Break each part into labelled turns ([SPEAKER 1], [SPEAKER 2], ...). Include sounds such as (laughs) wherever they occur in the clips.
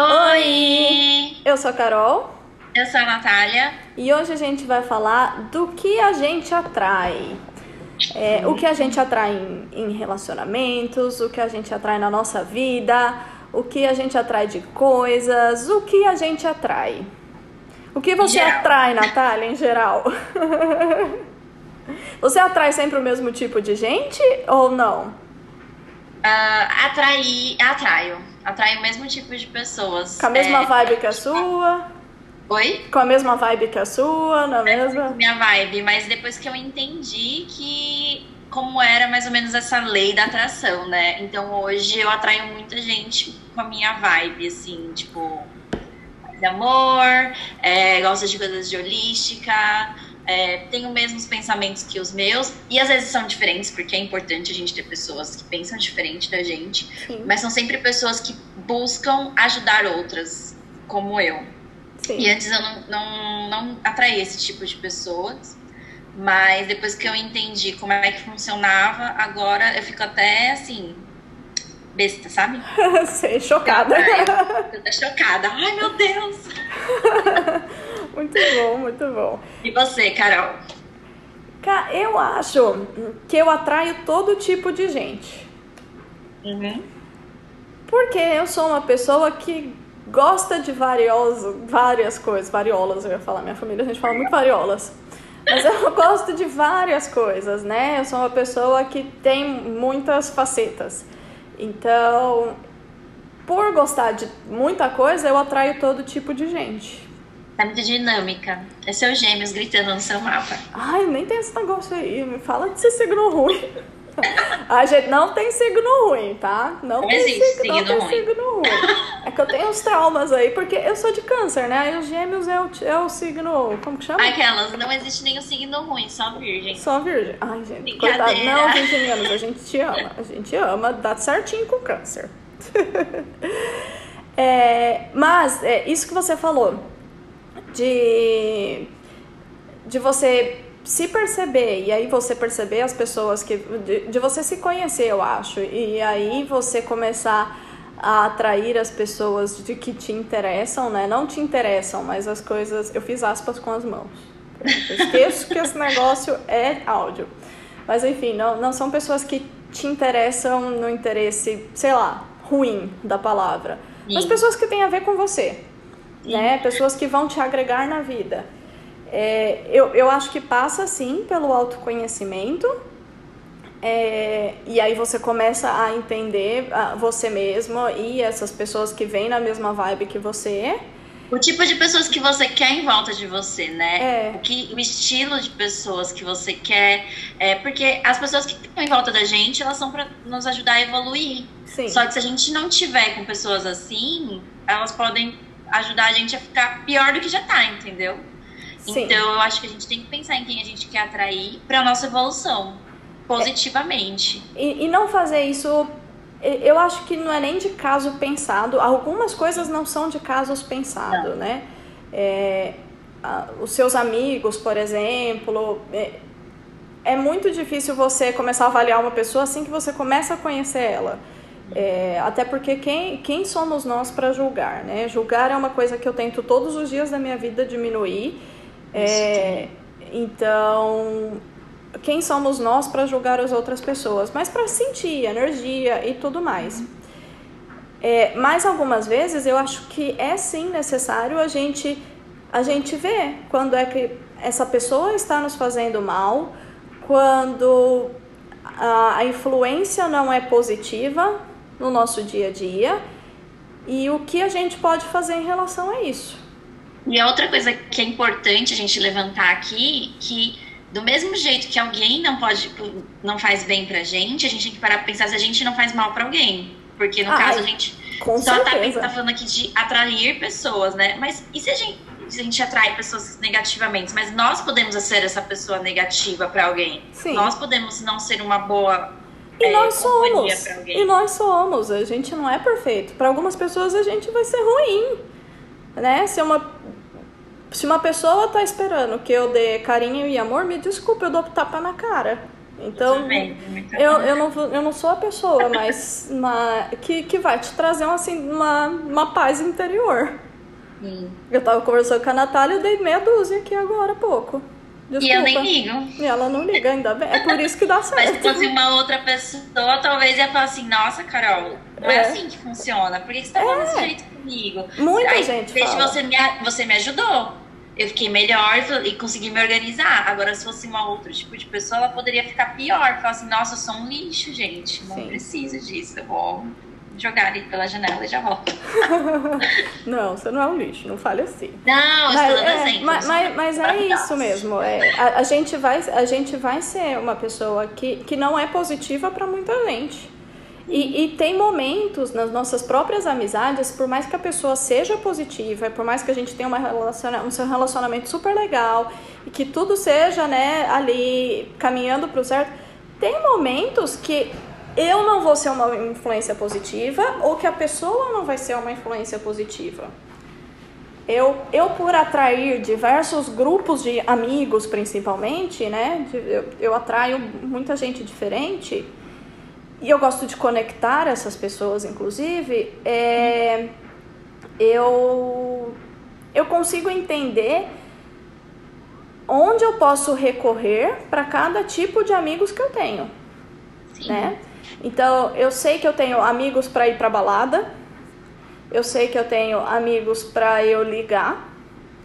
[SPEAKER 1] Oi!
[SPEAKER 2] Eu sou a Carol.
[SPEAKER 1] Eu sou a Natália.
[SPEAKER 2] E hoje a gente vai falar do que a gente atrai. É, o que a gente atrai em, em, relacionamentos, o que a gente atrai na nossa vida, o que a gente atrai de coisas, o que a gente atrai. O que você geral. atrai, Natália, em geral? (laughs) você atrai sempre o mesmo tipo de gente ou não?
[SPEAKER 1] Uh, atrair, atraio. Atraio o mesmo tipo de pessoas.
[SPEAKER 2] Com a mesma é, vibe que a sua?
[SPEAKER 1] Oi?
[SPEAKER 2] Com a mesma vibe que a sua, na é mesma?
[SPEAKER 1] Minha vibe, mas depois que eu entendi que como era mais ou menos essa lei da atração, né? Então hoje eu atraio muita gente com a minha vibe, assim, tipo, de amor, é, gosta de coisas de holística, é, tem os mesmos pensamentos que os meus, e às vezes são diferentes, porque é importante a gente ter pessoas que pensam diferente da gente, Sim. mas são sempre pessoas que buscam ajudar outras, como eu. Sim. E antes eu não, não, não atraí esse tipo de pessoas. Mas depois que eu entendi como é que funcionava, agora eu fico até assim, besta, sabe? (laughs)
[SPEAKER 2] Sei, chocada.
[SPEAKER 1] eu tô chocada. Ai, meu Deus! (laughs)
[SPEAKER 2] muito bom, muito bom.
[SPEAKER 1] E você, Carol?
[SPEAKER 2] Eu acho que eu atraio todo tipo de gente.
[SPEAKER 1] Uhum.
[SPEAKER 2] Porque eu sou uma pessoa que gosta de varioso, várias coisas, variolas, eu ia falar, minha família a gente fala muito variolas. Mas eu (laughs) gosto de várias coisas, né? Eu sou uma pessoa que tem muitas facetas. Então, por gostar de muita coisa, eu atraio todo tipo de gente.
[SPEAKER 1] Tá muito dinâmica. É seus gêmeos gritando no seu mapa.
[SPEAKER 2] Ai, nem tem esse negócio aí. Me fala de ser signo ruim. (laughs) A gente não tem signo ruim, tá? Não,
[SPEAKER 1] não
[SPEAKER 2] tem
[SPEAKER 1] existe
[SPEAKER 2] signo,
[SPEAKER 1] signo,
[SPEAKER 2] não
[SPEAKER 1] ruim.
[SPEAKER 2] tem signo ruim. É que eu tenho uns traumas aí, porque eu sou de câncer, né? Aí os gêmeos é o, é o signo. Como que chama?
[SPEAKER 1] Aquelas, não existe nenhum signo ruim, só virgem.
[SPEAKER 2] Só virgem. Ai, gente, coitado. Não, virginianos, a gente te ama. A gente ama, dá certinho com câncer. (laughs) é, mas, é, isso que você falou, de, de você se perceber. E aí você perceber as pessoas que de, de, você se conhecer eu acho. E aí você começar a atrair as pessoas de que te interessam né? Não te interessam mas as coisas eu fiz aspas com as mãos. Eu esqueço que esse negócio é áudio. Mas enfim não não são pessoas que te interessam no interesse sei lá ruim da palavra. Sim. mas pessoas que têm a ver com você. Né pessoas que vão te agregar na vida é, eu, eu acho que passa sim pelo autoconhecimento. É, e aí você começa a entender você mesmo e essas pessoas que vêm na mesma vibe que você.
[SPEAKER 1] O tipo de pessoas que você quer em volta de você, né?
[SPEAKER 2] É.
[SPEAKER 1] O, que, o estilo de pessoas que você quer. É, porque as pessoas que estão em volta da gente, elas são para nos ajudar a evoluir.
[SPEAKER 2] Sim.
[SPEAKER 1] Só que se a gente não tiver com pessoas assim, elas podem ajudar a gente a ficar pior do que já tá, entendeu? Sim. Então eu acho que a gente tem que pensar em quem a gente quer atrair para nossa evolução positivamente.
[SPEAKER 2] É, e, e não fazer isso eu acho que não é nem de caso pensado. Algumas coisas não são de casos pensados, né? É, a, os seus amigos, por exemplo. É, é, muito difícil você começar a avaliar uma pessoa assim que você começa a conhecer ela. É, até porque quem, quem somos nós para julgar, né? Julgar é uma coisa que eu tento todos os dias da minha vida diminuir é, então, quem somos nós para julgar as outras pessoas? Mas para sentir energia e tudo mais. É, mas algumas vezes eu acho que é sim necessário a gente a gente ver quando é que essa pessoa está nos fazendo mal, quando a, a influência não é positiva no nosso dia a dia e o que a gente pode fazer em relação a isso.
[SPEAKER 1] E a outra coisa que é importante a gente levantar aqui, que do mesmo jeito que alguém não pode, não faz bem pra gente, a gente tem que parar pra pensar se a gente não faz mal pra alguém. Porque no Ai, caso a gente só tá, tá, falando aqui de atrair pessoas, né? Mas e se a gente, se a gente atrai pessoas negativamente? Mas nós podemos ser essa pessoa negativa para alguém.
[SPEAKER 2] Sim.
[SPEAKER 1] Nós podemos não ser uma boa
[SPEAKER 2] e é, nós somos. E nós somos. A gente não é perfeito. Para algumas pessoas a gente vai ser ruim. Né? Se uma se uma pessoa tá esperando que eu dê carinho e amor, me desculpe, eu dou tapa na cara. Então, eu, eu, não, eu não sou a pessoa, mas uma, que, que vai te trazer uma, assim, uma, uma paz interior. Sim. Eu tava conversando com a Natália e dei meia dúzia aqui agora há pouco.
[SPEAKER 1] Desculpa. E eu nem ligo.
[SPEAKER 2] E ela não liga, ainda bem. É por isso que dá certo. (laughs)
[SPEAKER 1] Mas se fosse uma outra pessoa, talvez ia falar assim, nossa, Carol, não é, é assim que funciona. Por que você tá falando é. desse jeito comigo?
[SPEAKER 2] Muita Aí, gente
[SPEAKER 1] desde fala. Você me, você me ajudou. Eu fiquei melhor e consegui me organizar. Agora, se fosse uma outro tipo de pessoa, ela poderia ficar pior. Falar assim, nossa, eu sou um lixo, gente. Não Sim. preciso disso. Eu vou jogar ali pela janela e já volto. (laughs)
[SPEAKER 2] não, você não é um lixo, não fale assim.
[SPEAKER 1] Não, mas, estou dando
[SPEAKER 2] é, Mas, mas, mas é isso mesmo. É, a, a, gente vai, a gente vai ser uma pessoa que, que não é positiva para muita gente. E, e, tem momentos nas nossas próprias amizades, por mais que a pessoa seja positiva, por mais que a gente tenha uma relaciona um relacionamento super legal e que tudo seja né, ali caminhando para o certo, tem momentos que eu não vou ser uma influência positiva ou que a pessoa não vai ser uma influência positiva. Eu, eu por atrair diversos grupos de amigos, principalmente, né? Eu, eu atraio muita gente diferente e eu gosto de conectar essas pessoas, inclusive. É, eu, eu consigo entender onde eu posso recorrer para cada tipo de amigos que eu tenho, Sim. né? Então, eu sei que eu tenho amigos para ir para balada. Eu sei que eu tenho amigos para eu ligar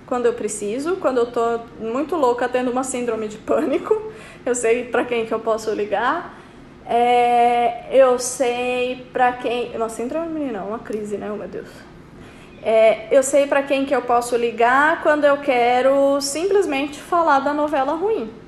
[SPEAKER 2] quando eu preciso, quando eu tô muito louca tendo uma síndrome de pânico. Eu sei para quem que eu posso ligar. É, eu sei para quem. Uma síndrome não, uma crise, né? Oh, meu Deus. É, eu sei para quem que eu posso ligar quando eu quero simplesmente falar da novela ruim.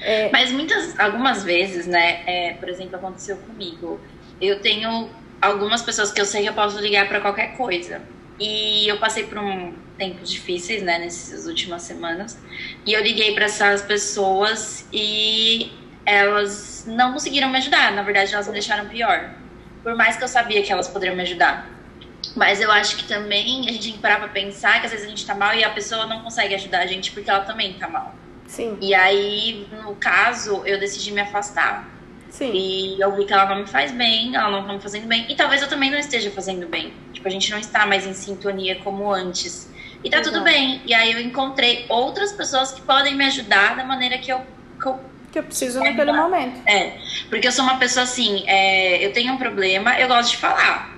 [SPEAKER 1] É... Mas muitas, algumas vezes, né? É, por exemplo, aconteceu comigo. Eu tenho algumas pessoas que eu sei que eu posso ligar para qualquer coisa. E eu passei por um tempo difíceis, né, nessas últimas semanas. E eu liguei para essas pessoas e elas não conseguiram me ajudar. Na verdade, elas me deixaram pior. Por mais que eu sabia que elas poderiam me ajudar. Mas eu acho que também a gente tem que parar pra pensar que às vezes a gente tá mal e a pessoa não consegue ajudar a gente porque ela também tá mal.
[SPEAKER 2] Sim.
[SPEAKER 1] E aí, no caso, eu decidi me afastar.
[SPEAKER 2] Sim.
[SPEAKER 1] E eu vi que ela não me faz bem, ela não tá me fazendo bem. E talvez eu também não esteja fazendo bem. Tipo, a gente não está mais em sintonia como antes. E tá Exato. tudo bem. E aí eu encontrei outras pessoas que podem me ajudar da maneira que eu.
[SPEAKER 2] Que eu, que eu preciso naquele momento.
[SPEAKER 1] É. Porque eu sou uma pessoa assim, é, eu tenho um problema, eu gosto de falar.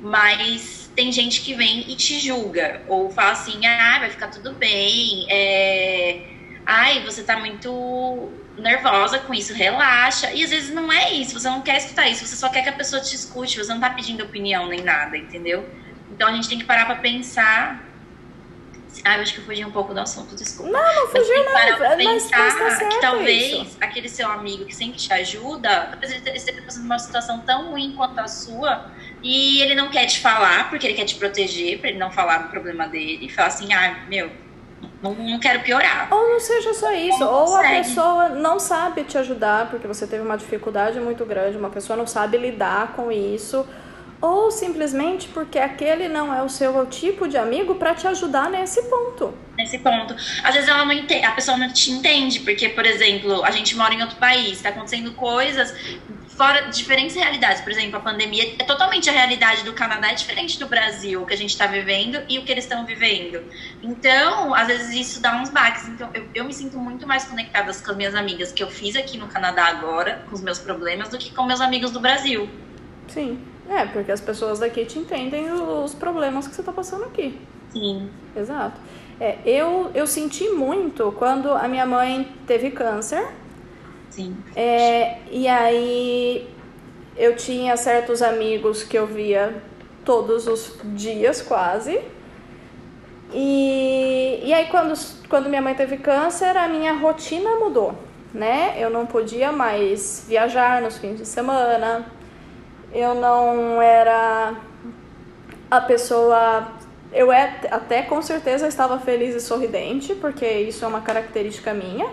[SPEAKER 1] Mas tem gente que vem e te julga. Ou fala assim, ah, vai ficar tudo bem. É ai, você tá muito nervosa com isso, relaxa. E às vezes não é isso, você não quer escutar isso, você só quer que a pessoa te escute, você não tá pedindo opinião nem nada, entendeu? Então a gente tem que parar pra pensar. Ah, eu acho que eu fugi um pouco do assunto, desculpa.
[SPEAKER 2] Não, não fugiu não. Parar pra pensar
[SPEAKER 1] mas tá
[SPEAKER 2] que
[SPEAKER 1] talvez
[SPEAKER 2] isso.
[SPEAKER 1] aquele seu amigo que sempre te ajuda, talvez ele esteja passando uma situação tão ruim quanto a sua, e ele não quer te falar, porque ele quer te proteger, pra ele não falar do problema dele, e falar assim, ah, meu, não, não quero piorar.
[SPEAKER 2] Ou não seja só isso, não ou consegue. a pessoa não sabe te ajudar porque você teve uma dificuldade muito grande, uma pessoa não sabe lidar com isso, ou simplesmente porque aquele não é o seu tipo de amigo para te ajudar nesse ponto.
[SPEAKER 1] Nesse ponto. Às vezes ela não entende, a pessoa não te entende, porque, por exemplo, a gente mora em outro país, está acontecendo coisas fora diferentes realidades. Por exemplo, a pandemia é totalmente a realidade do Canadá é diferente do Brasil, o que a gente está vivendo e o que eles estão vivendo. Então, às vezes isso dá uns baques. Então, eu, eu me sinto muito mais conectada com as minhas amigas que eu fiz aqui no Canadá agora, com os meus problemas, do que com meus amigos do Brasil.
[SPEAKER 2] Sim, é, porque as pessoas daqui te entendem os problemas que você está passando aqui.
[SPEAKER 1] Sim.
[SPEAKER 2] Exato. É, eu, eu senti muito quando a minha mãe teve câncer
[SPEAKER 1] Sim.
[SPEAKER 2] É, e aí eu tinha certos amigos que eu via todos os dias quase. E, e aí quando, quando minha mãe teve câncer, a minha rotina mudou, né? Eu não podia mais viajar nos fins de semana. Eu não era a pessoa eu é, até com certeza estava feliz e sorridente, porque isso é uma característica minha.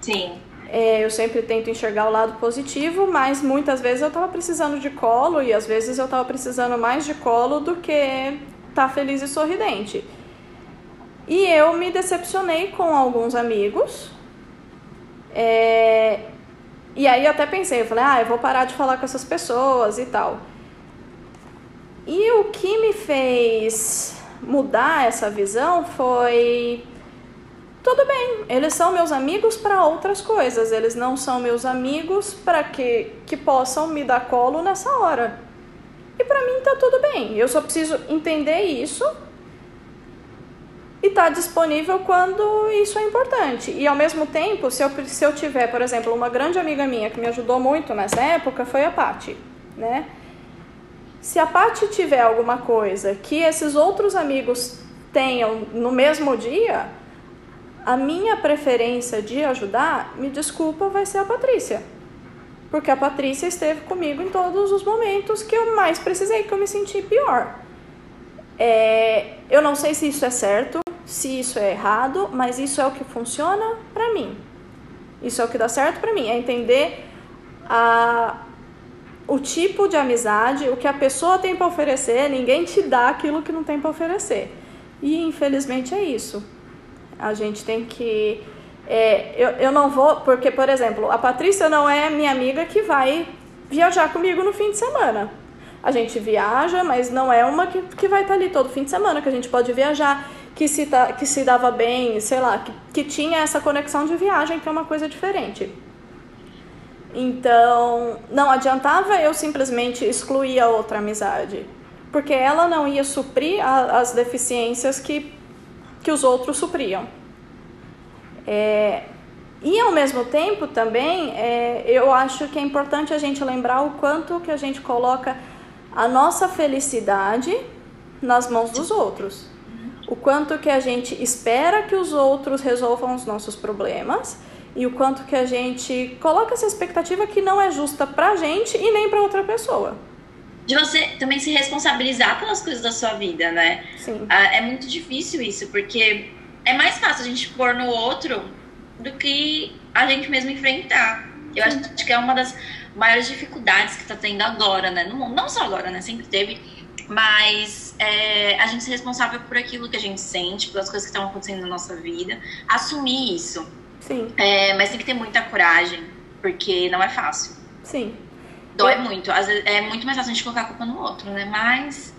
[SPEAKER 1] Sim.
[SPEAKER 2] É, eu sempre tento enxergar o lado positivo, mas muitas vezes eu estava precisando de colo e às vezes eu estava precisando mais de colo do que estar tá feliz e sorridente. E eu me decepcionei com alguns amigos. É, e aí até pensei, eu falei, ah, eu vou parar de falar com essas pessoas e tal. E o que me fez mudar essa visão foi tudo bem, eles são meus amigos para outras coisas, eles não são meus amigos para que, que possam me dar colo nessa hora. E para mim tá tudo bem, eu só preciso entender isso e tá disponível quando isso é importante. E ao mesmo tempo, se eu, se eu tiver, por exemplo, uma grande amiga minha que me ajudou muito nessa época foi a Pati, né? Se a Pati tiver alguma coisa que esses outros amigos tenham no mesmo dia, a minha preferência de ajudar, me desculpa, vai ser a Patrícia. Porque a Patrícia esteve comigo em todos os momentos que eu mais precisei, que eu me senti pior. É, eu não sei se isso é certo, se isso é errado, mas isso é o que funciona para mim. Isso é o que dá certo para mim, é entender a, o tipo de amizade, o que a pessoa tem para oferecer, ninguém te dá aquilo que não tem para oferecer. E infelizmente é isso. A gente tem que. É, eu, eu não vou. Porque, por exemplo, a Patrícia não é minha amiga que vai viajar comigo no fim de semana. A gente viaja, mas não é uma que, que vai estar ali todo fim de semana, que a gente pode viajar, que se, tá, que se dava bem, sei lá, que, que tinha essa conexão de viagem, que é uma coisa diferente. Então, não adiantava eu simplesmente excluir a outra amizade, porque ela não ia suprir a, as deficiências que que os outros supriam. É, e ao mesmo tempo também, é, eu acho que é importante a gente lembrar o quanto que a gente coloca a nossa felicidade nas mãos dos outros. O quanto que a gente espera que os outros resolvam os nossos problemas e o quanto que a gente coloca essa expectativa que não é justa pra gente e nem pra outra pessoa
[SPEAKER 1] de você também se responsabilizar pelas coisas da sua vida, né?
[SPEAKER 2] Sim.
[SPEAKER 1] Ah, é muito difícil isso, porque é mais fácil a gente pôr no outro do que a gente mesmo enfrentar. Eu acho que é uma das maiores dificuldades que tá tendo agora, né? No mundo, não só agora, né? Sempre teve, mas é, a gente ser responsável por aquilo que a gente sente, pelas coisas que estão acontecendo na nossa vida, assumir isso.
[SPEAKER 2] Sim.
[SPEAKER 1] É, mas tem que ter muita coragem, porque não é fácil.
[SPEAKER 2] Sim.
[SPEAKER 1] Dói muito. Às vezes, é muito mais fácil a gente colocar a culpa no outro, né? Mas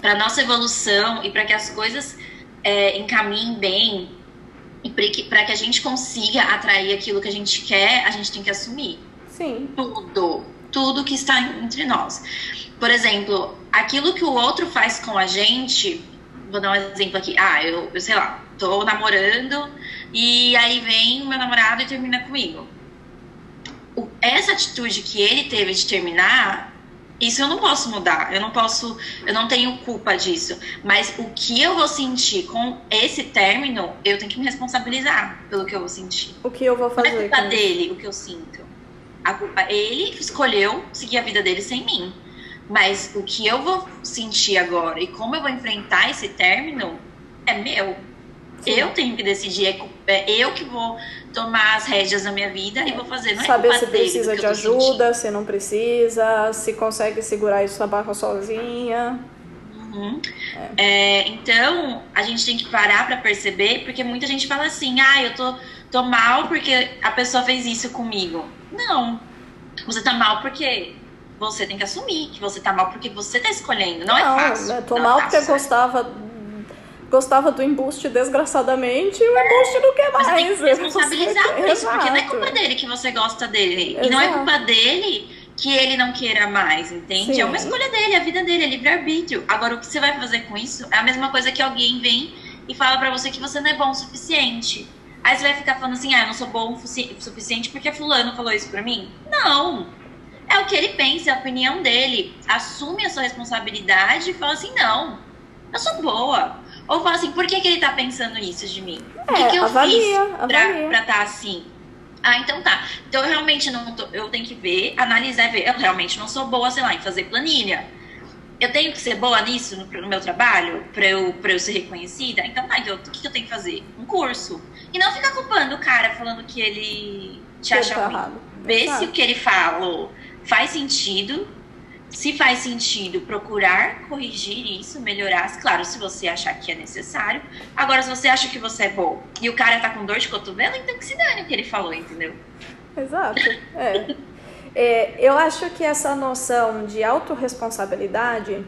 [SPEAKER 1] para nossa evolução e para que as coisas é, encaminhem bem e para que a gente consiga atrair aquilo que a gente quer, a gente tem que assumir.
[SPEAKER 2] Sim.
[SPEAKER 1] Tudo. Tudo que está entre nós. Por exemplo, aquilo que o outro faz com a gente. Vou dar um exemplo aqui. Ah, eu, eu sei lá, tô namorando e aí vem meu namorado e termina comigo essa atitude que ele teve de terminar, isso eu não posso mudar. Eu não posso, eu não tenho culpa disso. Mas o que eu vou sentir com esse término, eu tenho que me responsabilizar pelo que eu vou sentir.
[SPEAKER 2] O que eu vou fazer?
[SPEAKER 1] Não é culpa dele o que eu sinto. A culpa, ele escolheu seguir a vida dele sem mim. Mas o que eu vou sentir agora e como eu vou enfrentar esse término é meu. Sim. Eu tenho que decidir, é, é eu que vou tomar as rédeas da minha vida e vou fazer. Não é
[SPEAKER 2] Saber se precisa de ajuda, se não precisa, se consegue segurar isso na barra sozinha.
[SPEAKER 1] Uhum. É. É, então, a gente tem que parar para perceber, porque muita gente fala assim: ah, eu tô, tô mal porque a pessoa fez isso comigo. Não. Você tá mal porque você tem que assumir que você tá mal porque você tá escolhendo. Não, é não é fácil.
[SPEAKER 2] Tô mal tá porque eu gostava gostava do embuste desgraçadamente e o embuste não quer mais. Você tem
[SPEAKER 1] que responsabilizar por isso, porque não é culpa dele que você gosta dele. Exato. E não é culpa dele que ele não queira mais, entende? Sim. É uma escolha dele, a vida dele, é livre-arbítrio. Agora, o que você vai fazer com isso é a mesma coisa que alguém vem e fala para você que você não é bom o suficiente. Aí você vai ficar falando assim, ah, eu não sou bom o suficiente porque fulano falou isso pra mim. Não! É o que ele pensa, é a opinião dele. Assume a sua responsabilidade e fala assim, não, eu sou boa. Ou fala assim, por que, que ele tá pensando isso de mim? O que,
[SPEAKER 2] é,
[SPEAKER 1] que eu
[SPEAKER 2] avalia,
[SPEAKER 1] fiz
[SPEAKER 2] avalia.
[SPEAKER 1] pra estar tá assim? Ah, então tá. Então eu realmente não tô, eu tenho que ver, analisar e ver. Eu realmente não sou boa, sei lá, em fazer planilha. Eu tenho que ser boa nisso no, no meu trabalho pra eu, pra eu ser reconhecida? Então tá, então, o que, que eu tenho que fazer? Um curso. E não ficar culpando o cara falando que ele te acha tá ruim. Vê se o que ele falou faz sentido se faz sentido procurar corrigir isso, melhorar, claro, se você achar que é necessário. Agora, se você acha que você é bom e o cara tá com dor de cotovelo, então que se dane o que ele falou, entendeu?
[SPEAKER 2] Exato. É. é. Eu acho que essa noção de autorresponsabilidade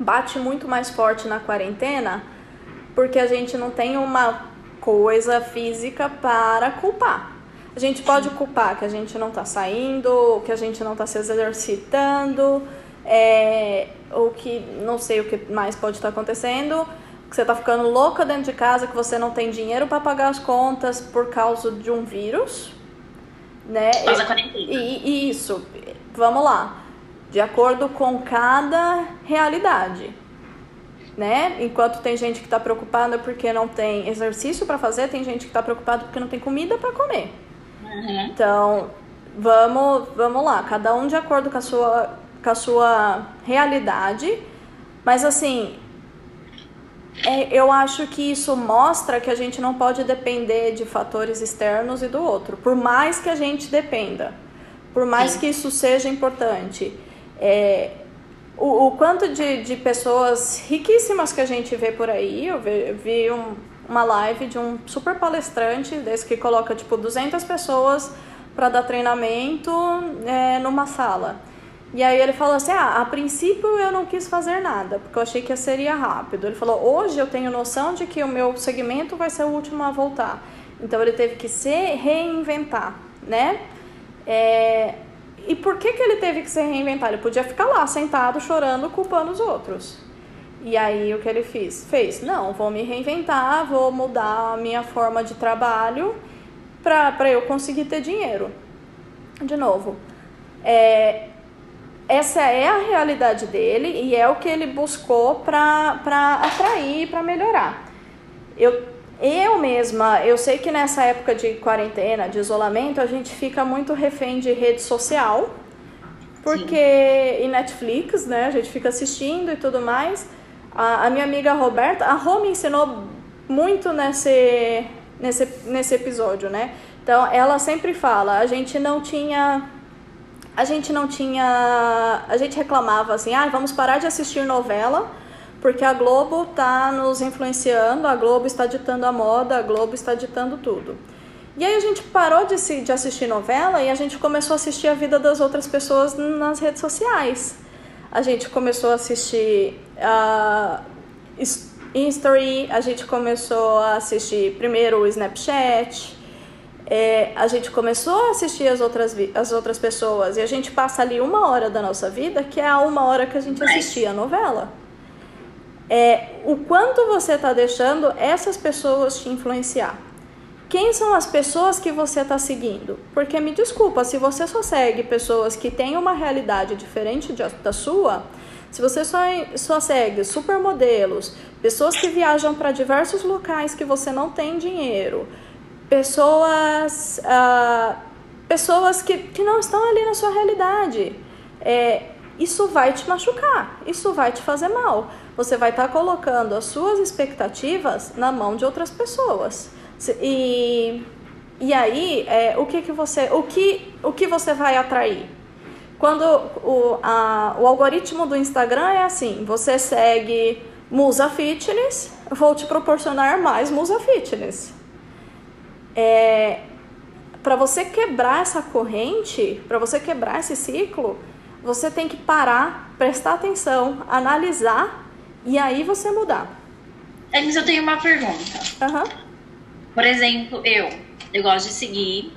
[SPEAKER 2] bate muito mais forte na quarentena porque a gente não tem uma coisa física para culpar. A gente pode culpar que a gente não está saindo, que a gente não está se exercitando, é, ou que não sei o que mais pode estar tá acontecendo, que você está ficando louca dentro de casa, que você não tem dinheiro para pagar as contas por causa de um vírus, né?
[SPEAKER 1] quarentena.
[SPEAKER 2] E, e isso, vamos lá, de acordo com cada realidade né? Enquanto tem gente que está preocupada porque não tem exercício para fazer, tem gente que está preocupada porque não tem comida para comer. Uhum. Então, vamos, vamos lá, cada um de acordo com a sua, com a sua realidade. Mas assim, é, eu acho que isso mostra que a gente não pode depender de fatores externos e do outro, por mais que a gente dependa, por mais Sim. que isso seja importante. É, o, o quanto de, de pessoas riquíssimas que a gente vê por aí. Eu vi, eu vi um, uma live de um super palestrante, desse que coloca tipo 200 pessoas para dar treinamento é, numa sala. E aí ele falou assim: ah, a princípio eu não quis fazer nada, porque eu achei que seria rápido. Ele falou: hoje eu tenho noção de que o meu segmento vai ser o último a voltar. Então ele teve que se reinventar, né? É, e por que, que ele teve que se reinventar? Ele podia ficar lá sentado chorando, culpando os outros. E aí o que ele fez? Fez, não, vou me reinventar, vou mudar a minha forma de trabalho para eu conseguir ter dinheiro. De novo, é, essa é a realidade dele e é o que ele buscou para atrair, para melhorar. Eu eu mesma, eu sei que nessa época de quarentena, de isolamento, a gente fica muito refém de rede social, porque Sim. e Netflix, né? A gente fica assistindo e tudo mais. A, a minha amiga Roberta, a Rô me ensinou muito nesse, nesse, nesse episódio, né? Então, ela sempre fala, a gente não tinha a gente não tinha, a gente reclamava assim, ah, vamos parar de assistir novela porque a Globo está nos influenciando, a Globo está ditando a moda, a Globo está ditando tudo. E aí a gente parou de, se, de assistir novela e a gente começou a assistir a vida das outras pessoas nas redes sociais. A gente começou a assistir uh, History, a gente começou a assistir primeiro o Snapchat, é, a gente começou a assistir as outras, as outras pessoas e a gente passa ali uma hora da nossa vida que é a uma hora que a gente assistia a novela é o quanto você está deixando essas pessoas te influenciar. Quem são as pessoas que você está seguindo? Porque me desculpa, se você só segue pessoas que têm uma realidade diferente da sua, se você só, só segue supermodelos, pessoas que viajam para diversos locais que você não tem dinheiro, pessoas, uh, pessoas que, que não estão ali na sua realidade, é, isso vai te machucar, isso vai te fazer mal você vai estar tá colocando as suas expectativas na mão de outras pessoas. E, e aí, é, o que, que você o que, o que você vai atrair? Quando o, a, o algoritmo do Instagram é assim, você segue Musa Fitness, vou te proporcionar mais Musa Fitness. É, para você quebrar essa corrente, para você quebrar esse ciclo, você tem que parar, prestar atenção, analisar e aí você mudar.
[SPEAKER 1] Elis, eu tenho uma pergunta.
[SPEAKER 2] Uhum.
[SPEAKER 1] Por exemplo, eu, eu gosto de seguir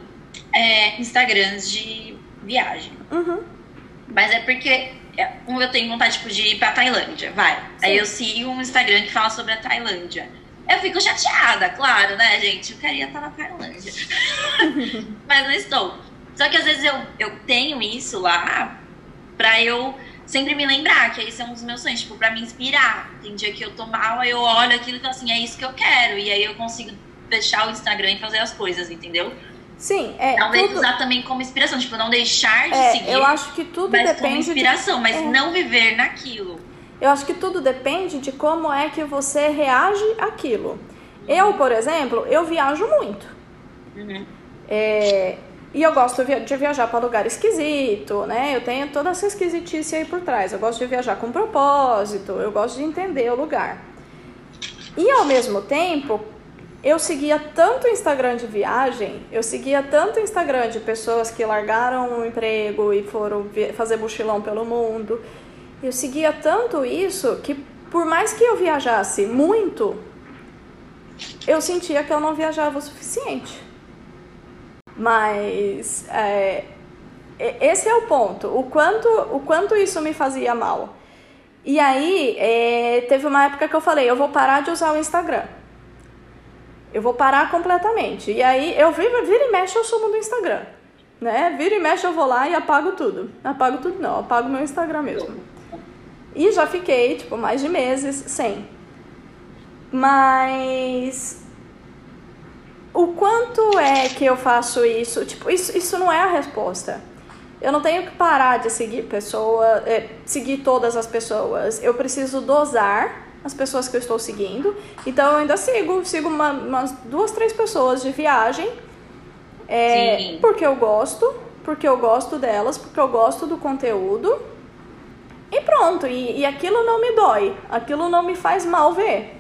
[SPEAKER 1] é, Instagrams de viagem.
[SPEAKER 2] Uhum.
[SPEAKER 1] Mas é porque é, eu tenho vontade tipo, de ir pra Tailândia, vai. Sim. Aí eu sigo um Instagram que fala sobre a Tailândia. Eu fico chateada, claro, né, gente? Eu queria estar na Tailândia. (laughs) Mas não estou. Só que às vezes eu, eu tenho isso lá pra eu sempre me lembrar que esse é um dos meus sonhos, tipo, pra me inspirar. Tem dia que eu tô mal, aí eu olho aquilo e falo assim, é isso que eu quero. E aí eu consigo deixar o Instagram e fazer as coisas, entendeu?
[SPEAKER 2] Sim, é.
[SPEAKER 1] Talvez tudo... usar também como inspiração, tipo, não deixar de
[SPEAKER 2] é,
[SPEAKER 1] seguir.
[SPEAKER 2] Eu acho que tudo
[SPEAKER 1] mas
[SPEAKER 2] depende.
[SPEAKER 1] Como inspiração,
[SPEAKER 2] de...
[SPEAKER 1] mas
[SPEAKER 2] é.
[SPEAKER 1] não viver naquilo.
[SPEAKER 2] Eu acho que tudo depende de como é que você reage àquilo. Eu, por exemplo, eu viajo muito.
[SPEAKER 1] Uhum.
[SPEAKER 2] É, e eu gosto de viajar para lugar esquisito, né? Eu tenho toda essa esquisitice aí por trás. Eu gosto de viajar com propósito, eu gosto de entender o lugar. E ao mesmo tempo, eu seguia tanto Instagram de viagem, eu seguia tanto Instagram de pessoas que largaram o emprego e foram fazer mochilão pelo mundo. Eu seguia tanto isso que, por mais que eu viajasse muito, eu sentia que eu não viajava o suficiente. Mas é, esse é o ponto, o quanto, o quanto isso me fazia mal. E aí, é, teve uma época que eu falei, eu vou parar de usar o Instagram. Eu vou parar completamente. E aí, eu viro, vira e mexe, eu sumo do Instagram. Né? Vira e mexe, eu vou lá e apago tudo. Apago tudo não, apago meu Instagram mesmo. E já fiquei, tipo, mais de meses sem. Mas o quanto é que eu faço isso? Tipo, isso, isso não é a resposta. Eu não tenho que parar de seguir pessoa, é, seguir todas as pessoas. Eu preciso dosar as pessoas que eu estou seguindo. Então eu ainda sigo, sigo uma, umas duas, três pessoas de viagem. É, porque eu gosto, porque eu gosto delas, porque eu gosto do conteúdo. E pronto, e, e aquilo não me dói, aquilo não me faz mal ver.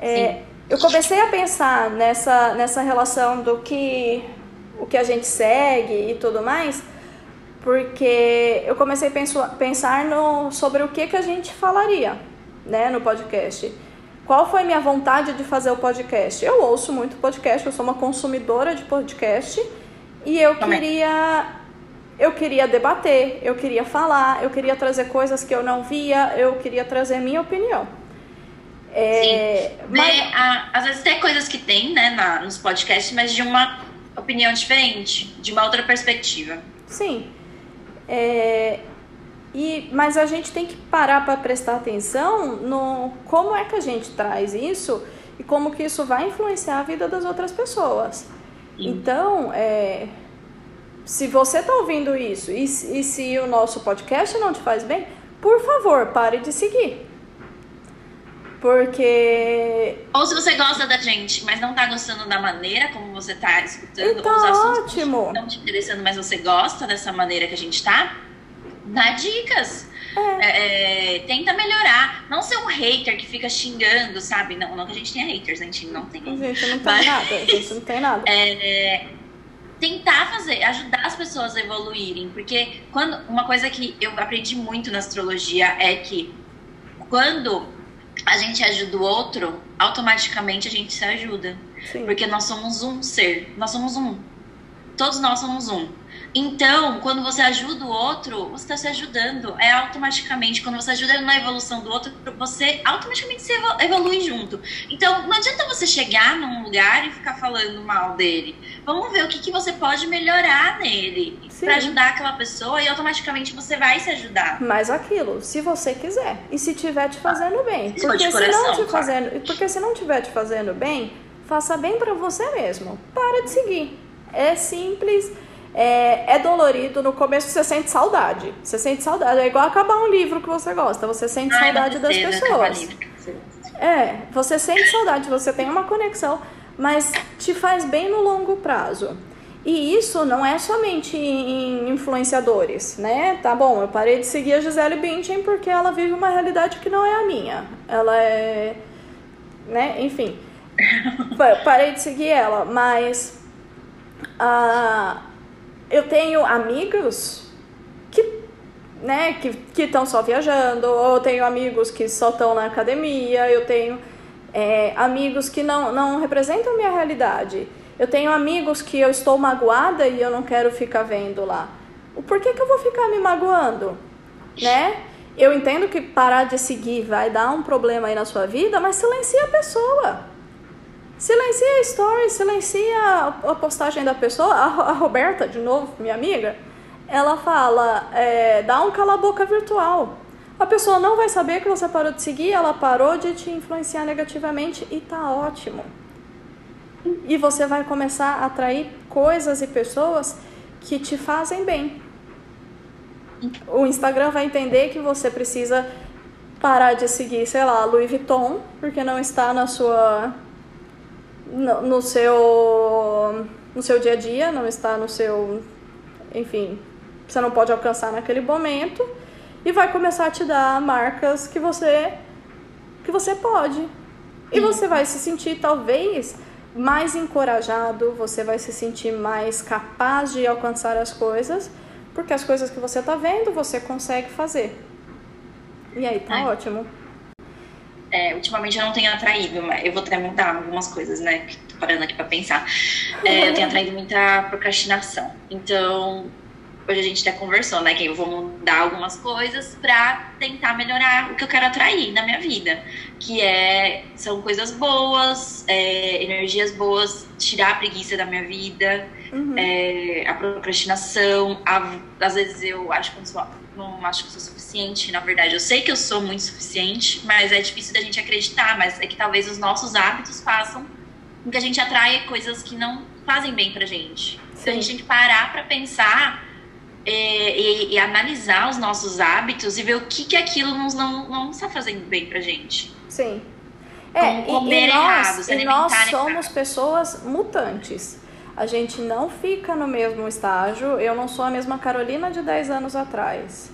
[SPEAKER 2] É, eu comecei a pensar nessa, nessa relação do que o que a gente segue e tudo mais porque eu comecei a pensar no, sobre o que, que a gente falaria né, no podcast. Qual foi minha vontade de fazer o podcast? Eu ouço muito podcast, eu sou uma consumidora de podcast e eu Também. queria eu queria debater, eu queria falar, eu queria trazer coisas que eu não via, eu queria trazer minha opinião.
[SPEAKER 1] É, Sim. Mas... a, às vezes tem coisas que tem né, na, nos podcasts, mas de uma opinião diferente, de uma outra perspectiva.
[SPEAKER 2] Sim. É, e, mas a gente tem que parar para prestar atenção no como é que a gente traz isso e como que isso vai influenciar a vida das outras pessoas. Sim. Então, é, se você está ouvindo isso e, e se o nosso podcast não te faz bem, por favor, pare de seguir. Porque.
[SPEAKER 1] Ou se você gosta da gente, mas não tá gostando da maneira como você tá escutando,
[SPEAKER 2] então,
[SPEAKER 1] os
[SPEAKER 2] assuntos ótimo.
[SPEAKER 1] não te interessando, mas você gosta dessa maneira que a gente tá, dá dicas. É. É, é, tenta melhorar. Não ser um hater que fica xingando, sabe? Não, não que a gente tenha haters, a gente não tem.
[SPEAKER 2] A gente não tem mas... nada, a gente não tem nada. (laughs)
[SPEAKER 1] É, tentar fazer, ajudar as pessoas a evoluírem. Porque quando uma coisa que eu aprendi muito na astrologia é que quando a gente ajuda o outro, automaticamente a gente se ajuda. Sim. Porque nós somos um ser, nós somos um. Todos nós somos um. Então, quando você ajuda o outro, você está se ajudando. É automaticamente, quando você ajuda na evolução do outro, você automaticamente se evolui junto. Então, não adianta você chegar num lugar e ficar falando mal dele. Vamos ver o que, que você pode melhorar nele para ajudar aquela pessoa e automaticamente você vai se ajudar.
[SPEAKER 2] Mas aquilo, se você quiser e se tiver te fazendo bem. Porque, coração, se não te fazendo, porque se não tiver te fazendo bem, faça bem para você mesmo. Para de seguir. É simples é, é, dolorido, no começo você sente saudade. Você sente saudade. É igual acabar um livro que você gosta, você sente Ai, saudade das pessoas. É, você sente saudade, você tem uma conexão, mas te faz bem no longo prazo. E isso não é somente em influenciadores, né? Tá bom, eu parei de seguir a Gisele Bündchen porque ela vive uma realidade que não é a minha. Ela é, né? Enfim, (laughs) parei de seguir ela, mas a eu tenho amigos que né, que estão só viajando, ou eu tenho amigos que só estão na academia, eu tenho é, amigos que não, não representam minha realidade. Eu tenho amigos que eu estou magoada e eu não quero ficar vendo lá. O porquê que eu vou ficar me magoando? Né? Eu entendo que parar de seguir vai dar um problema aí na sua vida, mas silencia a pessoa. Silencia a story, silencia a postagem da pessoa. A, Roberta, de novo, minha amiga, ela fala: é, dá um cala-boca virtual. A pessoa não vai saber que você parou de seguir, ela parou de te influenciar negativamente e tá ótimo. E você vai começar a atrair coisas e pessoas que te fazem bem. O Instagram vai entender que você precisa parar de seguir, sei lá, Louis Vuitton, porque não está na sua no, no, seu no seu dia a dia, não está no seu, enfim, você não pode alcançar naquele momento e vai começar a te dar marcas que você que você pode. E você vai se sentir talvez mais encorajado, você vai se sentir mais capaz de alcançar as coisas, porque as coisas que você está vendo você consegue fazer. E aí, tá ótimo.
[SPEAKER 1] É, ultimamente eu não tenho atraído, mas eu vou até mudar algumas coisas, né? Tô parando aqui para pensar. É, eu tenho atraído muita procrastinação. Então, hoje a gente até conversou, né? Que eu vou mudar algumas coisas para tentar melhorar o que eu quero atrair na minha vida. Que é, são coisas boas, é, energias boas, tirar a preguiça da minha vida, uhum. é, a procrastinação. A, às vezes eu acho que eu sou, não acho que sou suficiente, na verdade. Eu sei que eu sou muito suficiente, mas é difícil da gente acreditar. Mas é que talvez os nossos hábitos façam com que a gente atraia coisas que não fazem bem pra gente. Sim. Então a gente tem que parar pra pensar é, e, e, analisar os nossos hábitos e ver o que, que aquilo não, não, não está fazendo bem pra gente.
[SPEAKER 2] Sim. É, Como comer e, e nós, errado, e nós somos errado. pessoas mutantes. A gente não fica no mesmo estágio. Eu não sou a mesma Carolina de 10 anos atrás.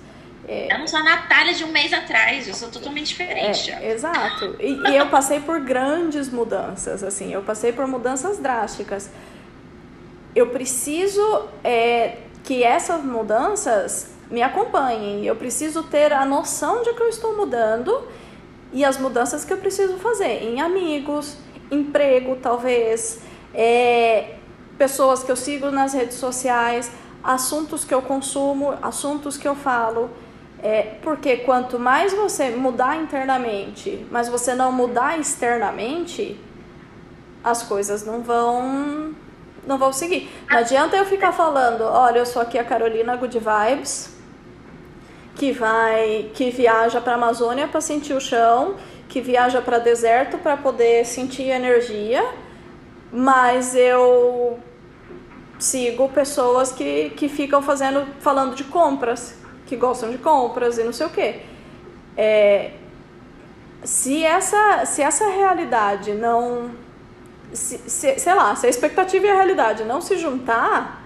[SPEAKER 1] É, eu não sou a Natália de um mês atrás, eu sou totalmente diferente.
[SPEAKER 2] É, exato. E, e, eu passei por grandes mudanças, assim, eu passei por mudanças drásticas. Eu preciso é, que essas mudanças me acompanhem. Eu preciso ter a noção de que eu estou mudando e as mudanças que eu preciso fazer em amigos, emprego, talvez, é, pessoas que eu sigo nas redes sociais, assuntos que eu consumo, assuntos que eu falo. É, porque quanto mais você mudar internamente, mas você não mudar externamente, as coisas não vão não vão seguir. Não adianta eu ficar falando, olha, eu sou aqui a Carolina Good Vibes, que vai, que viaja para a Amazônia para sentir o chão, que viaja para deserto para poder sentir energia, mas eu sigo pessoas que, que ficam fazendo, falando de compras, que gostam de compras e não sei o quê. É, se essa, se essa realidade não se, se, sei lá, se a expectativa e a realidade não se juntar,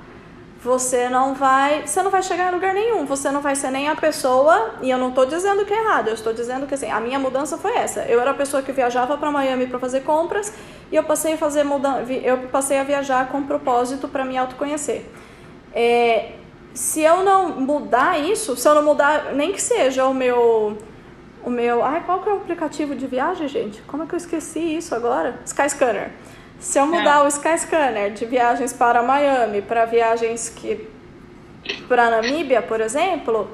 [SPEAKER 2] você não vai, você não vai chegar em lugar nenhum, você não vai ser nem a pessoa, e eu não estou dizendo que é errado, eu estou dizendo que assim, a minha mudança foi essa. Eu era a pessoa que viajava para Miami para fazer compras e eu passei a fazer mudan eu passei a viajar com propósito para me autoconhecer. É, se eu não mudar isso, se eu não mudar nem que seja o meu o meu, ai, qual que é o aplicativo de viagem, gente? Como é que eu esqueci isso agora? Skyscanner. Se eu mudar é. o Skyscanner de viagens para Miami para viagens que para Namíbia, por exemplo,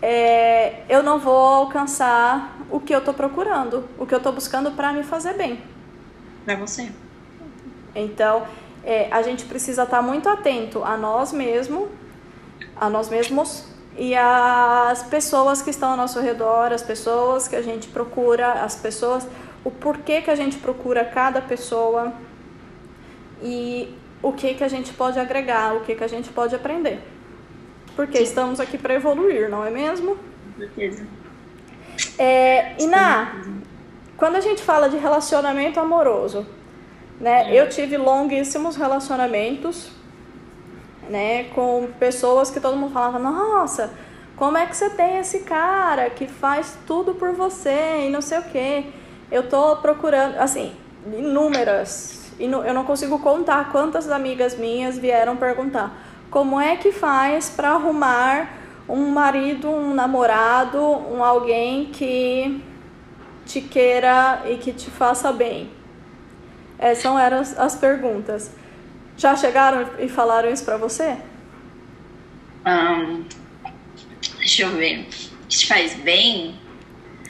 [SPEAKER 2] é, eu não vou alcançar o que eu estou procurando, o que eu estou buscando para me fazer bem.
[SPEAKER 1] Para você.
[SPEAKER 2] Então, é, a gente precisa estar tá muito atento a nós mesmos, a nós mesmos e às pessoas que estão ao nosso redor, as pessoas que a gente procura, as pessoas o porquê que a gente procura cada pessoa e o que que a gente pode agregar, o que que a gente pode aprender. Porque Sim. estamos aqui para evoluir, não é mesmo?
[SPEAKER 1] Com certeza.
[SPEAKER 2] É, na quando a gente fala de relacionamento amoroso, né? É. Eu tive longuíssimos relacionamentos, né, com pessoas que todo mundo falava: "Nossa, como é que você tem esse cara que faz tudo por você e não sei o quê?" Eu tô procurando, assim, inúmeras, eu não consigo contar quantas amigas minhas vieram perguntar como é que faz para arrumar um marido, um namorado, um alguém que te queira e que te faça bem. Essas eram as perguntas. Já chegaram e falaram isso para você?
[SPEAKER 1] Um, deixa eu ver. Te faz bem?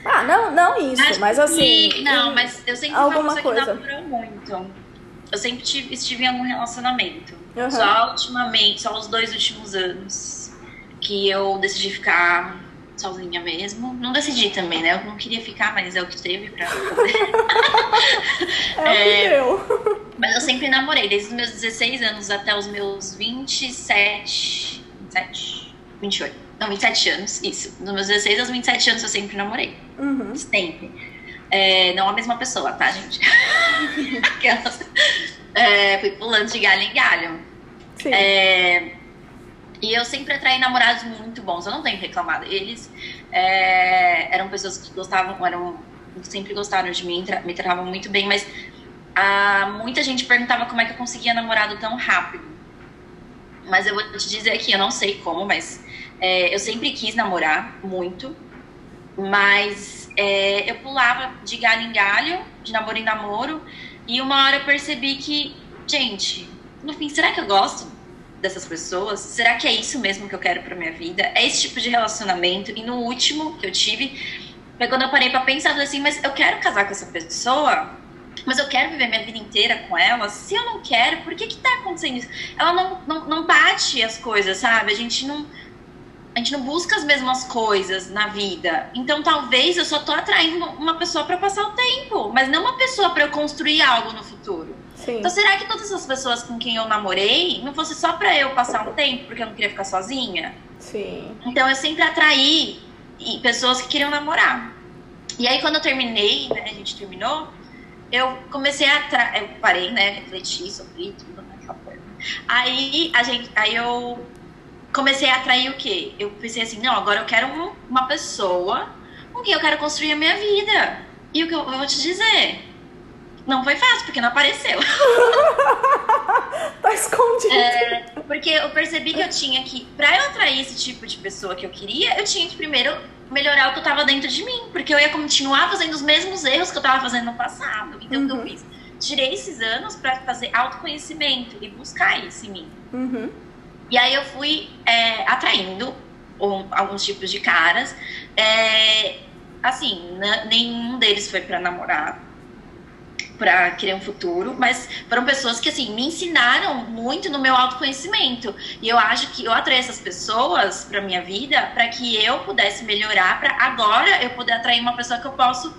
[SPEAKER 2] Ah, não, não isso, Acho mas assim.
[SPEAKER 1] Que, não, mas eu sempre alguma fui uma coisa. que namorou muito. Eu sempre tive, estive em algum relacionamento. Uhum. Só ultimamente, só os dois últimos anos que eu decidi ficar sozinha mesmo. Não decidi também, né? Eu não queria ficar, mas é o que teve pra poder.
[SPEAKER 2] é, (laughs) é o que deu.
[SPEAKER 1] Mas eu sempre namorei, desde os meus 16 anos até os meus 27. 27? 28. Não, 27 anos, isso. Dos meus 16 aos 27 anos eu sempre namorei.
[SPEAKER 2] Uhum.
[SPEAKER 1] Sempre. É, não a mesma pessoa, tá, gente? (laughs) Aquelas. É, fui pulando de galho em galho.
[SPEAKER 2] Sim.
[SPEAKER 1] É, e eu sempre atraí namorados muito bons, eu não tenho reclamado. Eles é, eram pessoas que gostavam, eram sempre gostaram de mim, me tratavam muito bem, mas ah, muita gente perguntava como é que eu conseguia namorado tão rápido. Mas eu vou te dizer que eu não sei como, mas é, eu sempre quis namorar muito, mas é, eu pulava de galho em galho, de namoro em namoro, e uma hora eu percebi que, gente, no fim, será que eu gosto dessas pessoas? Será que é isso mesmo que eu quero pra minha vida? É esse tipo de relacionamento? E no último que eu tive, foi quando eu parei pra pensar assim, mas eu quero casar com essa pessoa? Mas eu quero viver minha vida inteira com ela? Se eu não quero, por que que tá acontecendo isso? Ela não, não, não bate as coisas, sabe? A gente não a gente não busca as mesmas coisas na vida. Então talvez eu só tô atraindo uma pessoa para passar o tempo, mas não uma pessoa para eu construir algo no futuro. Sim. Então será que todas as pessoas com quem eu namorei não fosse só para eu passar um tempo porque eu não queria ficar sozinha?
[SPEAKER 2] Sim.
[SPEAKER 1] Então eu sempre atraí pessoas que queriam namorar. E aí quando eu terminei, né, a gente terminou, eu comecei a atrair, eu parei, né, refleti, sofri tudo, né, Aí a gente, aí eu comecei a atrair o quê? Eu pensei assim, não, agora eu quero uma pessoa com quem eu quero construir a minha vida. E o que eu, eu vou te dizer? Não foi fácil, porque não apareceu. (laughs)
[SPEAKER 2] tá escondido.
[SPEAKER 1] É, porque eu percebi que eu tinha que, pra eu atrair esse tipo de pessoa que eu queria, eu tinha que primeiro melhorar o que eu tava dentro de mim. Porque eu ia continuar fazendo os mesmos erros que eu tava fazendo no passado. Então uhum. o que eu uhum. fiz? Tirei esses anos para fazer autoconhecimento e buscar isso em mim.
[SPEAKER 2] Uhum.
[SPEAKER 1] E aí eu fui é, atraindo um, alguns tipos de caras. É, assim, nenhum deles foi para namorar, para criar um futuro, mas foram pessoas que assim me ensinaram muito no meu autoconhecimento. E eu acho que eu atraí essas pessoas para minha vida para que eu pudesse melhorar, para agora eu poder atrair uma pessoa que eu posso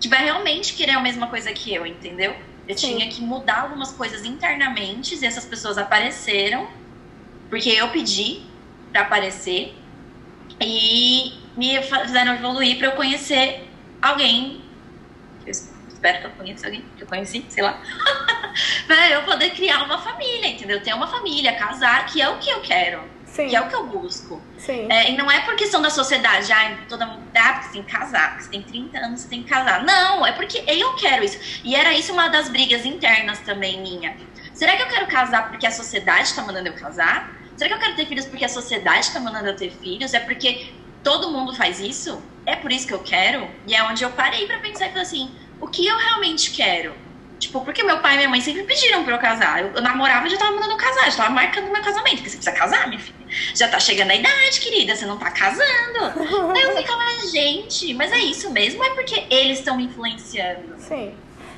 [SPEAKER 1] que vai realmente querer a mesma coisa que eu, entendeu? Eu Sim. tinha que mudar algumas coisas internamente e essas pessoas apareceram porque eu pedi para aparecer e me fizeram evoluir para eu conhecer alguém. Eu espero que eu conheça alguém que eu conheci, sei lá. (laughs) para eu poder criar uma família, entendeu? Ter uma família, casar, que é o que eu quero. Sim. Que é o que eu busco.
[SPEAKER 2] Sim.
[SPEAKER 1] É, e não é por questão da sociedade, ah, toda mundo, ah, porque você tem que casar, porque você tem 30 anos, você tem que casar. Não, é porque eu quero isso. E era isso uma das brigas internas também minha. Será que eu quero casar porque a sociedade está mandando eu casar? Será que eu quero ter filhos porque a sociedade está mandando eu ter filhos? É porque todo mundo faz isso? É por isso que eu quero? E é onde eu parei para pensar e falei assim: o que eu realmente quero? Tipo, porque meu pai e minha mãe sempre pediram pra eu casar. Eu, eu namorava e já tava mandando casar, já tava marcando meu casamento. Porque você precisa casar, minha filha. Já tá chegando a idade, querida, você não tá casando. (laughs) Aí eu ficava, gente, mas é isso mesmo? É porque eles estão me influenciando.
[SPEAKER 2] Sim.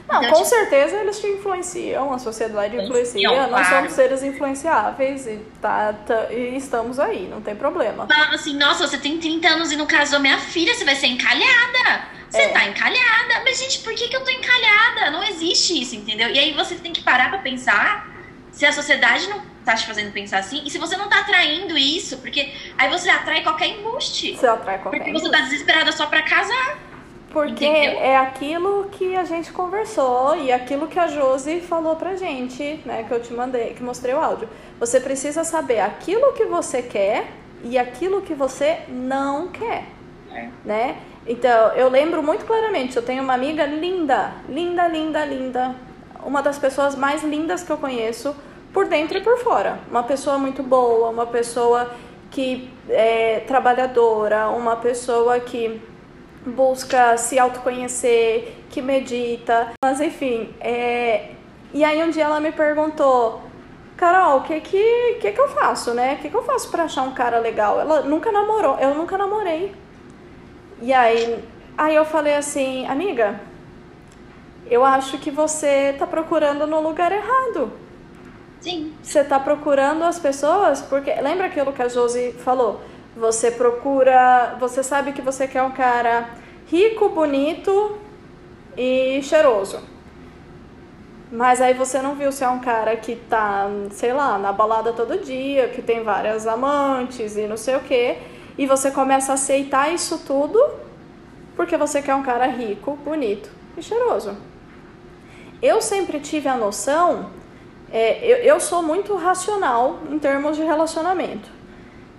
[SPEAKER 2] Não, então, com tipo, certeza eles te influenciam, a sociedade influencia, nós claro. somos seres influenciáveis e, tá, tá, e estamos aí, não tem problema.
[SPEAKER 1] Falava assim, nossa, você tem 30 anos e não casou minha filha, você vai ser encalhada. Você é. tá encalhada. Mas, gente, por que, que eu tô encalhada? Não existe isso, entendeu? E aí você tem que parar pra pensar se a sociedade não tá te fazendo pensar assim, e se você não tá atraindo isso, porque aí você atrai qualquer embuste.
[SPEAKER 2] Você atrai qualquer
[SPEAKER 1] Porque você tá desesperada só pra casar.
[SPEAKER 2] Porque Entendeu? é aquilo que a gente conversou e aquilo que a Josi falou pra gente, né? Que eu te mandei, que mostrei o áudio. Você precisa saber aquilo que você quer e aquilo que você não quer. É. Né? Então, eu lembro muito claramente, eu tenho uma amiga linda, linda, linda, linda. Uma das pessoas mais lindas que eu conheço, por dentro e por fora. Uma pessoa muito boa, uma pessoa que é trabalhadora, uma pessoa que busca se autoconhecer, que medita. Mas enfim, é... e aí um dia ela me perguntou, Carol, o que que, que que eu faço, né? O que que eu faço para achar um cara legal? Ela nunca namorou, eu nunca namorei. E aí, aí eu falei assim, amiga, eu acho que você tá procurando no lugar errado.
[SPEAKER 1] Sim.
[SPEAKER 2] Você tá procurando as pessoas porque lembra aquilo que a Josi falou? Você procura, você sabe que você quer um cara rico, bonito e cheiroso. Mas aí você não viu se é um cara que tá, sei lá, na balada todo dia, que tem várias amantes e não sei o quê. E você começa a aceitar isso tudo porque você quer um cara rico, bonito e cheiroso. Eu sempre tive a noção, é, eu, eu sou muito racional em termos de relacionamento.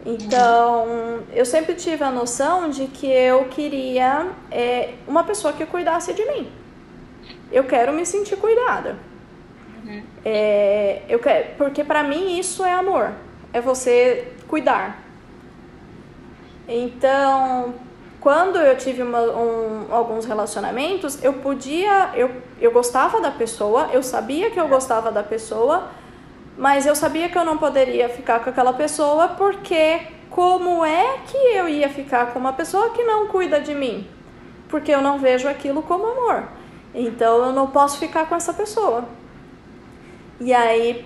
[SPEAKER 2] Então, eu sempre tive a noção de que eu queria é, uma pessoa que cuidasse de mim. Eu quero me sentir cuidada. Uhum. É, eu quero, porque para mim isso é amor, é você cuidar. Então, quando eu tive uma, um, alguns relacionamentos, eu podia, eu, eu gostava da pessoa, eu sabia que eu gostava da pessoa, mas eu sabia que eu não poderia ficar com aquela pessoa porque como é que eu ia ficar com uma pessoa que não cuida de mim? Porque eu não vejo aquilo como amor. Então eu não posso ficar com essa pessoa. E aí,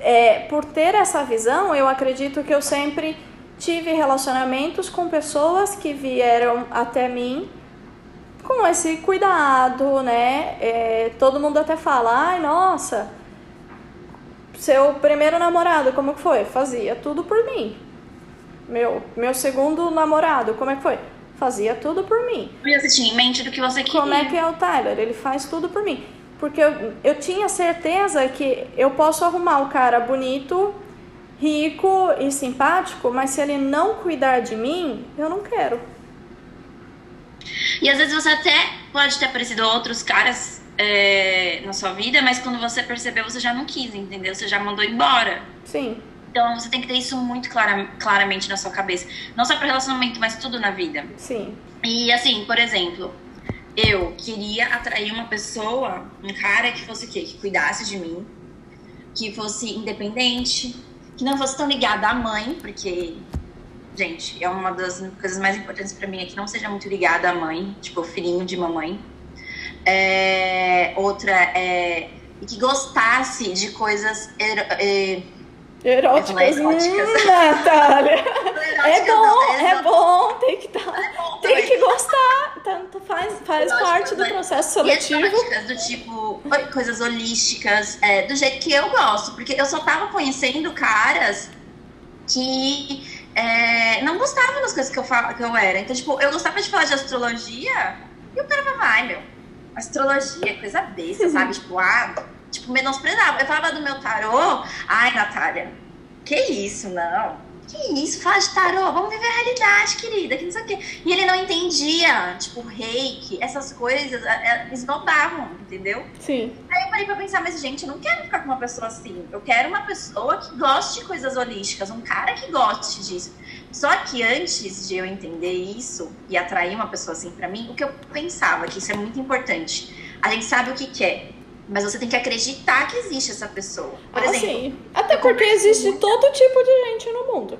[SPEAKER 2] é, por ter essa visão, eu acredito que eu sempre tive relacionamentos com pessoas que vieram até mim com esse cuidado, né? É, todo mundo até fala, ai, nossa, seu primeiro namorado, como que foi? Fazia tudo por mim. Meu, meu segundo namorado, como é que foi? Fazia tudo por mim.
[SPEAKER 1] E você tinha em mente do que você queria.
[SPEAKER 2] Como é que é o Tyler? Ele faz tudo por mim. Porque eu, eu tinha certeza que eu posso arrumar o cara bonito, rico e simpático, mas se ele não cuidar de mim, eu não quero.
[SPEAKER 1] E às vezes você até pode ter aparecido outros caras é, na sua vida, mas quando você percebeu, você já não quis, entendeu? Você já mandou embora.
[SPEAKER 2] Sim.
[SPEAKER 1] Então você tem que ter isso muito clara, claramente na sua cabeça. Não só para relacionamento, mas tudo na vida.
[SPEAKER 2] Sim.
[SPEAKER 1] E assim, por exemplo, eu queria atrair uma pessoa, um cara que fosse o quê? Que cuidasse de mim, que fosse independente, que não fosse tão ligada à mãe, porque, gente, é uma das coisas mais importantes para mim é que não seja muito ligada à mãe, tipo, filhinho de mamãe. É, outra é que gostasse de coisas
[SPEAKER 2] er, eróticas. Eróticas. Hum, Natália. é bom, não, é, é bom, tem que, tá, é tem que gostar. Tanto faz, faz parte do processo seletivo.
[SPEAKER 1] Eróticas do tipo, coisas holísticas, é, do jeito que eu gosto. Porque eu só tava conhecendo caras que é, não gostavam das coisas que eu, que eu era. Então, tipo, eu gostava de falar de astrologia e o cara falava, ai, meu, astrologia, coisa besta, sabe? Tipo, ah, tipo, menosprezava. Eu falava do meu tarô, ai, Natália, que isso, não. Que isso, fala de tarô, vamos viver a realidade, querida, que não sei o quê. E ele não entendia, tipo, reiki, essas coisas, é, é, esnobavam, entendeu?
[SPEAKER 2] Sim.
[SPEAKER 1] Aí eu parei pra pensar, mas gente, eu não quero ficar com uma pessoa assim. Eu quero uma pessoa que goste de coisas holísticas, um cara que goste disso. Só que antes de eu entender isso e atrair uma pessoa assim para mim, o que eu pensava, que isso é muito importante. A gente sabe o que quer, mas você tem que acreditar que existe essa pessoa. Por ah, exemplo, sim.
[SPEAKER 2] Até porque existe muito... todo tipo de gente no mundo.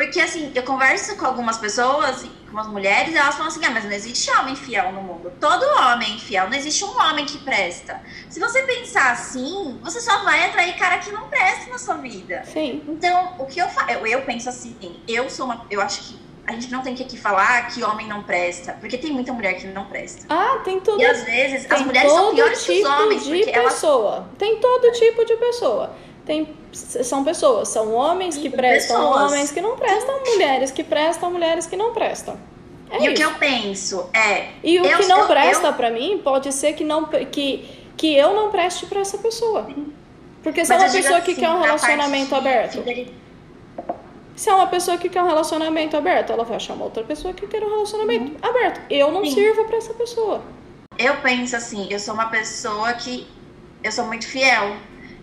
[SPEAKER 1] Porque assim, eu converso com algumas pessoas, com as mulheres, elas falam assim: ah, mas não existe homem fiel no mundo. Todo homem é infiel, não existe um homem que presta. Se você pensar assim, você só vai atrair cara que não presta na sua vida.
[SPEAKER 2] Sim.
[SPEAKER 1] Então, o que eu faço? Eu, eu penso assim, eu sou uma. Eu acho que a gente não tem que aqui falar que homem não presta, porque tem muita mulher que não presta.
[SPEAKER 2] Ah, tem tudo.
[SPEAKER 1] E às vezes as mulheres são piores tipo que os tipo homens,
[SPEAKER 2] de pessoa. Elas... Tem todo tipo de pessoa. Tem, são pessoas, são homens que prestam, pessoas. homens que não prestam, mulheres que prestam, mulheres que não prestam.
[SPEAKER 1] É e isso. o que eu penso é.
[SPEAKER 2] E o eu, que não eu, presta eu... para mim pode ser que, não, que, que eu não preste para essa pessoa. Porque se é uma pessoa assim, que quer um relacionamento aberto. Se é uma pessoa que quer um relacionamento aberto, ela vai achar uma outra pessoa que quer um relacionamento uhum. aberto. Eu não Sim. sirvo para essa pessoa.
[SPEAKER 1] Eu penso assim, eu sou uma pessoa que eu sou muito fiel.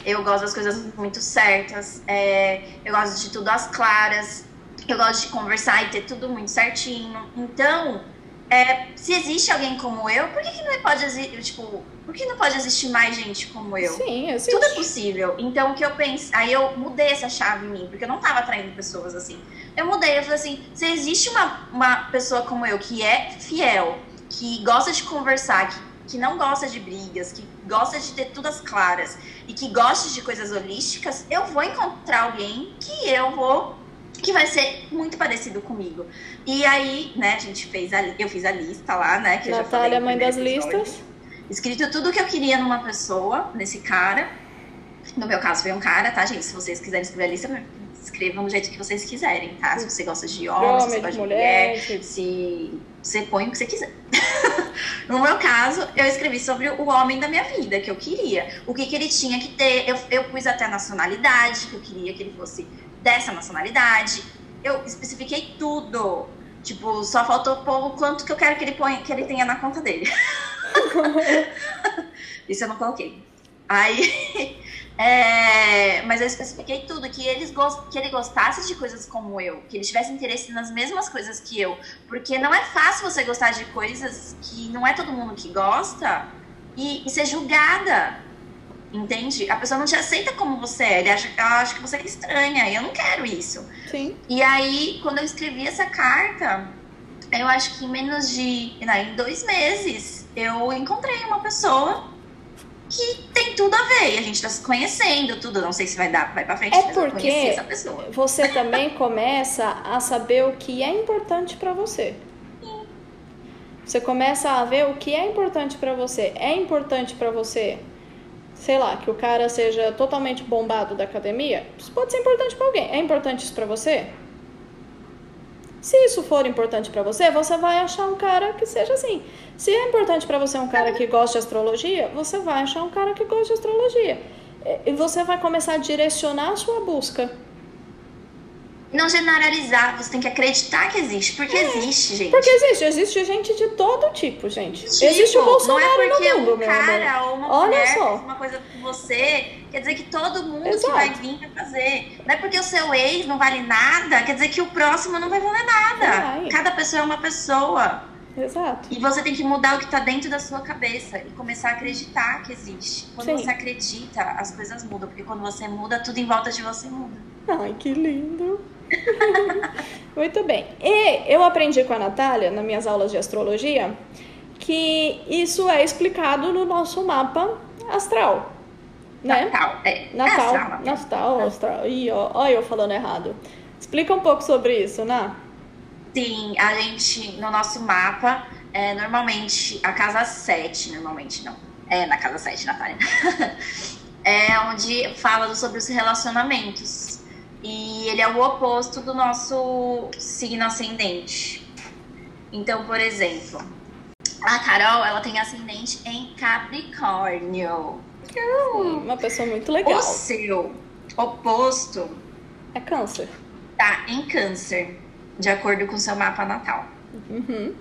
[SPEAKER 1] Eu gosto das coisas muito certas. É, eu gosto de tudo às claras. Eu gosto de conversar e ter tudo muito certinho. Então, é, se existe alguém como eu, por que, que não pode existir, tipo, por que não pode existir mais gente como eu?
[SPEAKER 2] Sim, existe.
[SPEAKER 1] Tudo é possível. Então, o que eu penso, aí eu mudei essa chave em mim, porque eu não tava atraindo pessoas assim. Eu mudei, eu falei assim, se existe uma, uma pessoa como eu que é fiel, que gosta de conversar, que, que não gosta de brigas, que gosta de ter tudo as claras e que gosta de coisas holísticas, eu vou encontrar alguém que eu vou que vai ser muito parecido comigo. E aí, né, a gente fez a, eu fiz a lista lá, né, que
[SPEAKER 2] Natália, mãe das episódio, listas.
[SPEAKER 1] Escrito tudo que eu queria numa pessoa, nesse cara. No meu caso foi um cara, tá, gente? Se vocês quiserem escrever a lista, escrevam do jeito que vocês quiserem, tá? Se você gosta de homem, se você gosta de mulher, mulher se você põe o que você quiser. (laughs) no meu caso, eu escrevi sobre o homem da minha vida, que eu queria. O que, que ele tinha que ter. Eu, eu pus até a nacionalidade, que eu queria que ele fosse dessa nacionalidade. eu especifiquei tudo. Tipo, só faltou pôr o quanto que eu quero que ele, ponha, que ele tenha na conta dele. (laughs) Isso eu não coloquei. Aí, é, mas eu especifiquei tudo, que, eles que ele gostasse de coisas como eu, que ele tivesse interesse nas mesmas coisas que eu. Porque não é fácil você gostar de coisas que não é todo mundo que gosta e, e ser julgada. Entende? A pessoa não te aceita como você é, ele acha, ela acha que você é estranha, e eu não quero isso.
[SPEAKER 2] Sim.
[SPEAKER 1] E aí, quando eu escrevi essa carta, eu acho que em menos de. Não, em dois meses, eu encontrei uma pessoa que tem tudo a ver. E a gente tá se conhecendo, tudo. Não sei se vai dar, vai pra frente,
[SPEAKER 2] é
[SPEAKER 1] mas
[SPEAKER 2] porque
[SPEAKER 1] essa pessoa.
[SPEAKER 2] Você também (laughs) começa a saber o que é importante para você. Você começa a ver o que é importante para você. É importante para você sei lá, que o cara seja totalmente bombado da academia, isso pode ser importante para alguém. É importante isso para você? Se isso for importante para você, você vai achar um cara que seja assim. Se é importante para você um cara que gosta de astrologia, você vai achar um cara que gosta de astrologia. E você vai começar a direcionar a sua busca
[SPEAKER 1] não generalizar, você tem que acreditar que existe, porque é, existe, gente.
[SPEAKER 2] Porque existe, existe gente de todo tipo, gente. Tipo, existe o Bolsonaro
[SPEAKER 1] não é porque
[SPEAKER 2] no mundo,
[SPEAKER 1] um cara ou uma
[SPEAKER 2] Olha
[SPEAKER 1] mulher
[SPEAKER 2] só.
[SPEAKER 1] uma coisa com você, quer dizer que todo mundo
[SPEAKER 2] Exato.
[SPEAKER 1] que vai vir vai fazer. Não é porque o seu ex não vale nada, quer dizer que o próximo não vai valer nada.
[SPEAKER 2] Vai.
[SPEAKER 1] Cada pessoa é uma pessoa.
[SPEAKER 2] Exato.
[SPEAKER 1] E você tem que mudar o que tá dentro da sua cabeça e começar a acreditar que existe. Quando
[SPEAKER 2] Sim.
[SPEAKER 1] você acredita, as coisas mudam, porque quando você muda, tudo em volta de você muda.
[SPEAKER 2] Ai, que lindo. (laughs) Muito bem. E eu aprendi com a Natália, nas minhas aulas de astrologia, que isso é explicado no nosso mapa astral. Né?
[SPEAKER 1] Natal, é.
[SPEAKER 2] Natal,
[SPEAKER 1] astral,
[SPEAKER 2] Natal, astral. Ih, ó, ó, eu falando errado. Explica um pouco sobre isso, Ná.
[SPEAKER 1] Sim, a gente, no nosso mapa, é, normalmente, a casa 7, normalmente não. É na casa 7, Natália. (laughs) é onde fala sobre os relacionamentos. E ele é o oposto do nosso signo ascendente. Então, por exemplo, a Carol, ela tem ascendente em Capricórnio.
[SPEAKER 2] Sim, uma pessoa muito legal.
[SPEAKER 1] O seu oposto
[SPEAKER 2] É câncer.
[SPEAKER 1] tá em Câncer, de acordo com o seu mapa natal.
[SPEAKER 2] Uhum.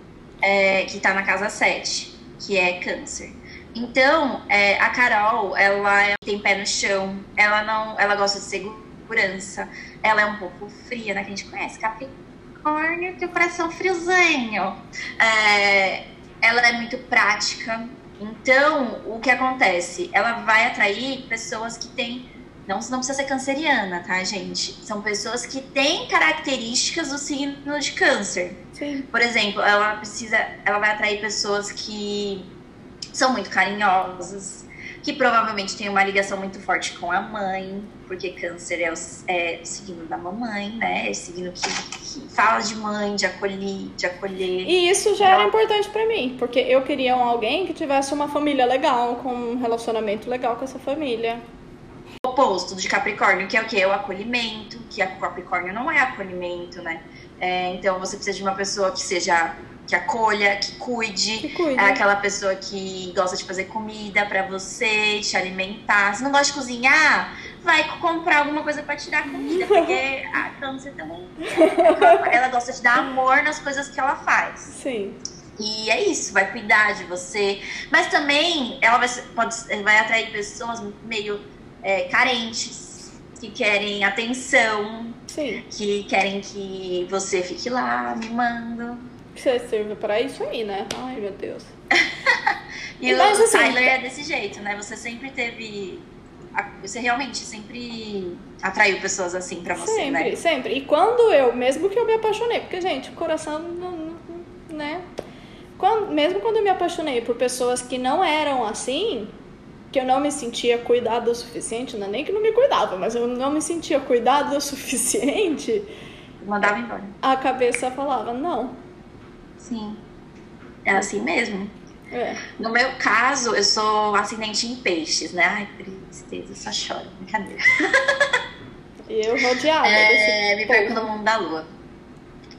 [SPEAKER 1] é, que tá na casa 7, que é câncer. Então, é, a Carol, ela é- tem pé no chão, ela não, ela gosta de segurança, ela é um pouco fria, né? Que a gente conhece, Capricórnio, tem o coração friozinho. É, ela é muito prática. Então, o que acontece? Ela vai atrair pessoas que têm. Não, não precisa ser canceriana, tá, gente? São pessoas que têm características do signo de câncer.
[SPEAKER 2] Sim.
[SPEAKER 1] Por exemplo, ela precisa, ela vai atrair pessoas que são muito carinhosas, que provavelmente têm uma ligação muito forte com a mãe, porque câncer é o, é o signo da mamãe, né? É o signo que, que fala de mãe, de acolher, de acolher.
[SPEAKER 2] E isso já era importante pra mim, porque eu queria um alguém que tivesse uma família legal, com um relacionamento legal com essa família.
[SPEAKER 1] O oposto de Capricórnio, que é o que? É o acolhimento, que a Capricórnio não é acolhimento, né? É, então você precisa de uma pessoa que seja que acolha, que cuide,
[SPEAKER 2] Que cuida.
[SPEAKER 1] É aquela pessoa que gosta de fazer comida pra você, te alimentar. Se não gosta de cozinhar, vai comprar alguma coisa pra te dar comida, porque a câncer também. Ela gosta de dar amor nas coisas que ela faz.
[SPEAKER 2] Sim.
[SPEAKER 1] E é isso, vai cuidar de você. Mas também ela vai, pode, vai atrair pessoas meio é, carentes, que querem atenção,
[SPEAKER 2] Sim.
[SPEAKER 1] que querem que você fique lá mimando.
[SPEAKER 2] Você serve pra isso aí, né? Ai, meu Deus. (laughs)
[SPEAKER 1] E
[SPEAKER 2] Mas,
[SPEAKER 1] o
[SPEAKER 2] assim,
[SPEAKER 1] Tyler é desse jeito, né? Você sempre teve. Você realmente sempre atraiu pessoas assim pra você,
[SPEAKER 2] sempre,
[SPEAKER 1] né?
[SPEAKER 2] sempre. E quando eu, mesmo que eu me apaixonei, porque, gente, o coração, não, né? Quando- mesmo quando eu me apaixonei por pessoas que não eram assim, que eu não me sentia cuidada o suficiente, não é nem que não me cuidava, mas eu não me sentia cuidada o suficiente,
[SPEAKER 1] Mandava embora.
[SPEAKER 2] a cabeça falava, não.
[SPEAKER 1] Sim. É assim mesmo.
[SPEAKER 2] É.
[SPEAKER 1] No meu caso, eu sou ascendente em peixes, né? Ai, tristeza, só choro. Brincadeira.
[SPEAKER 2] E eu rodeada
[SPEAKER 1] É,
[SPEAKER 2] desse
[SPEAKER 1] me perco no mundo da lua.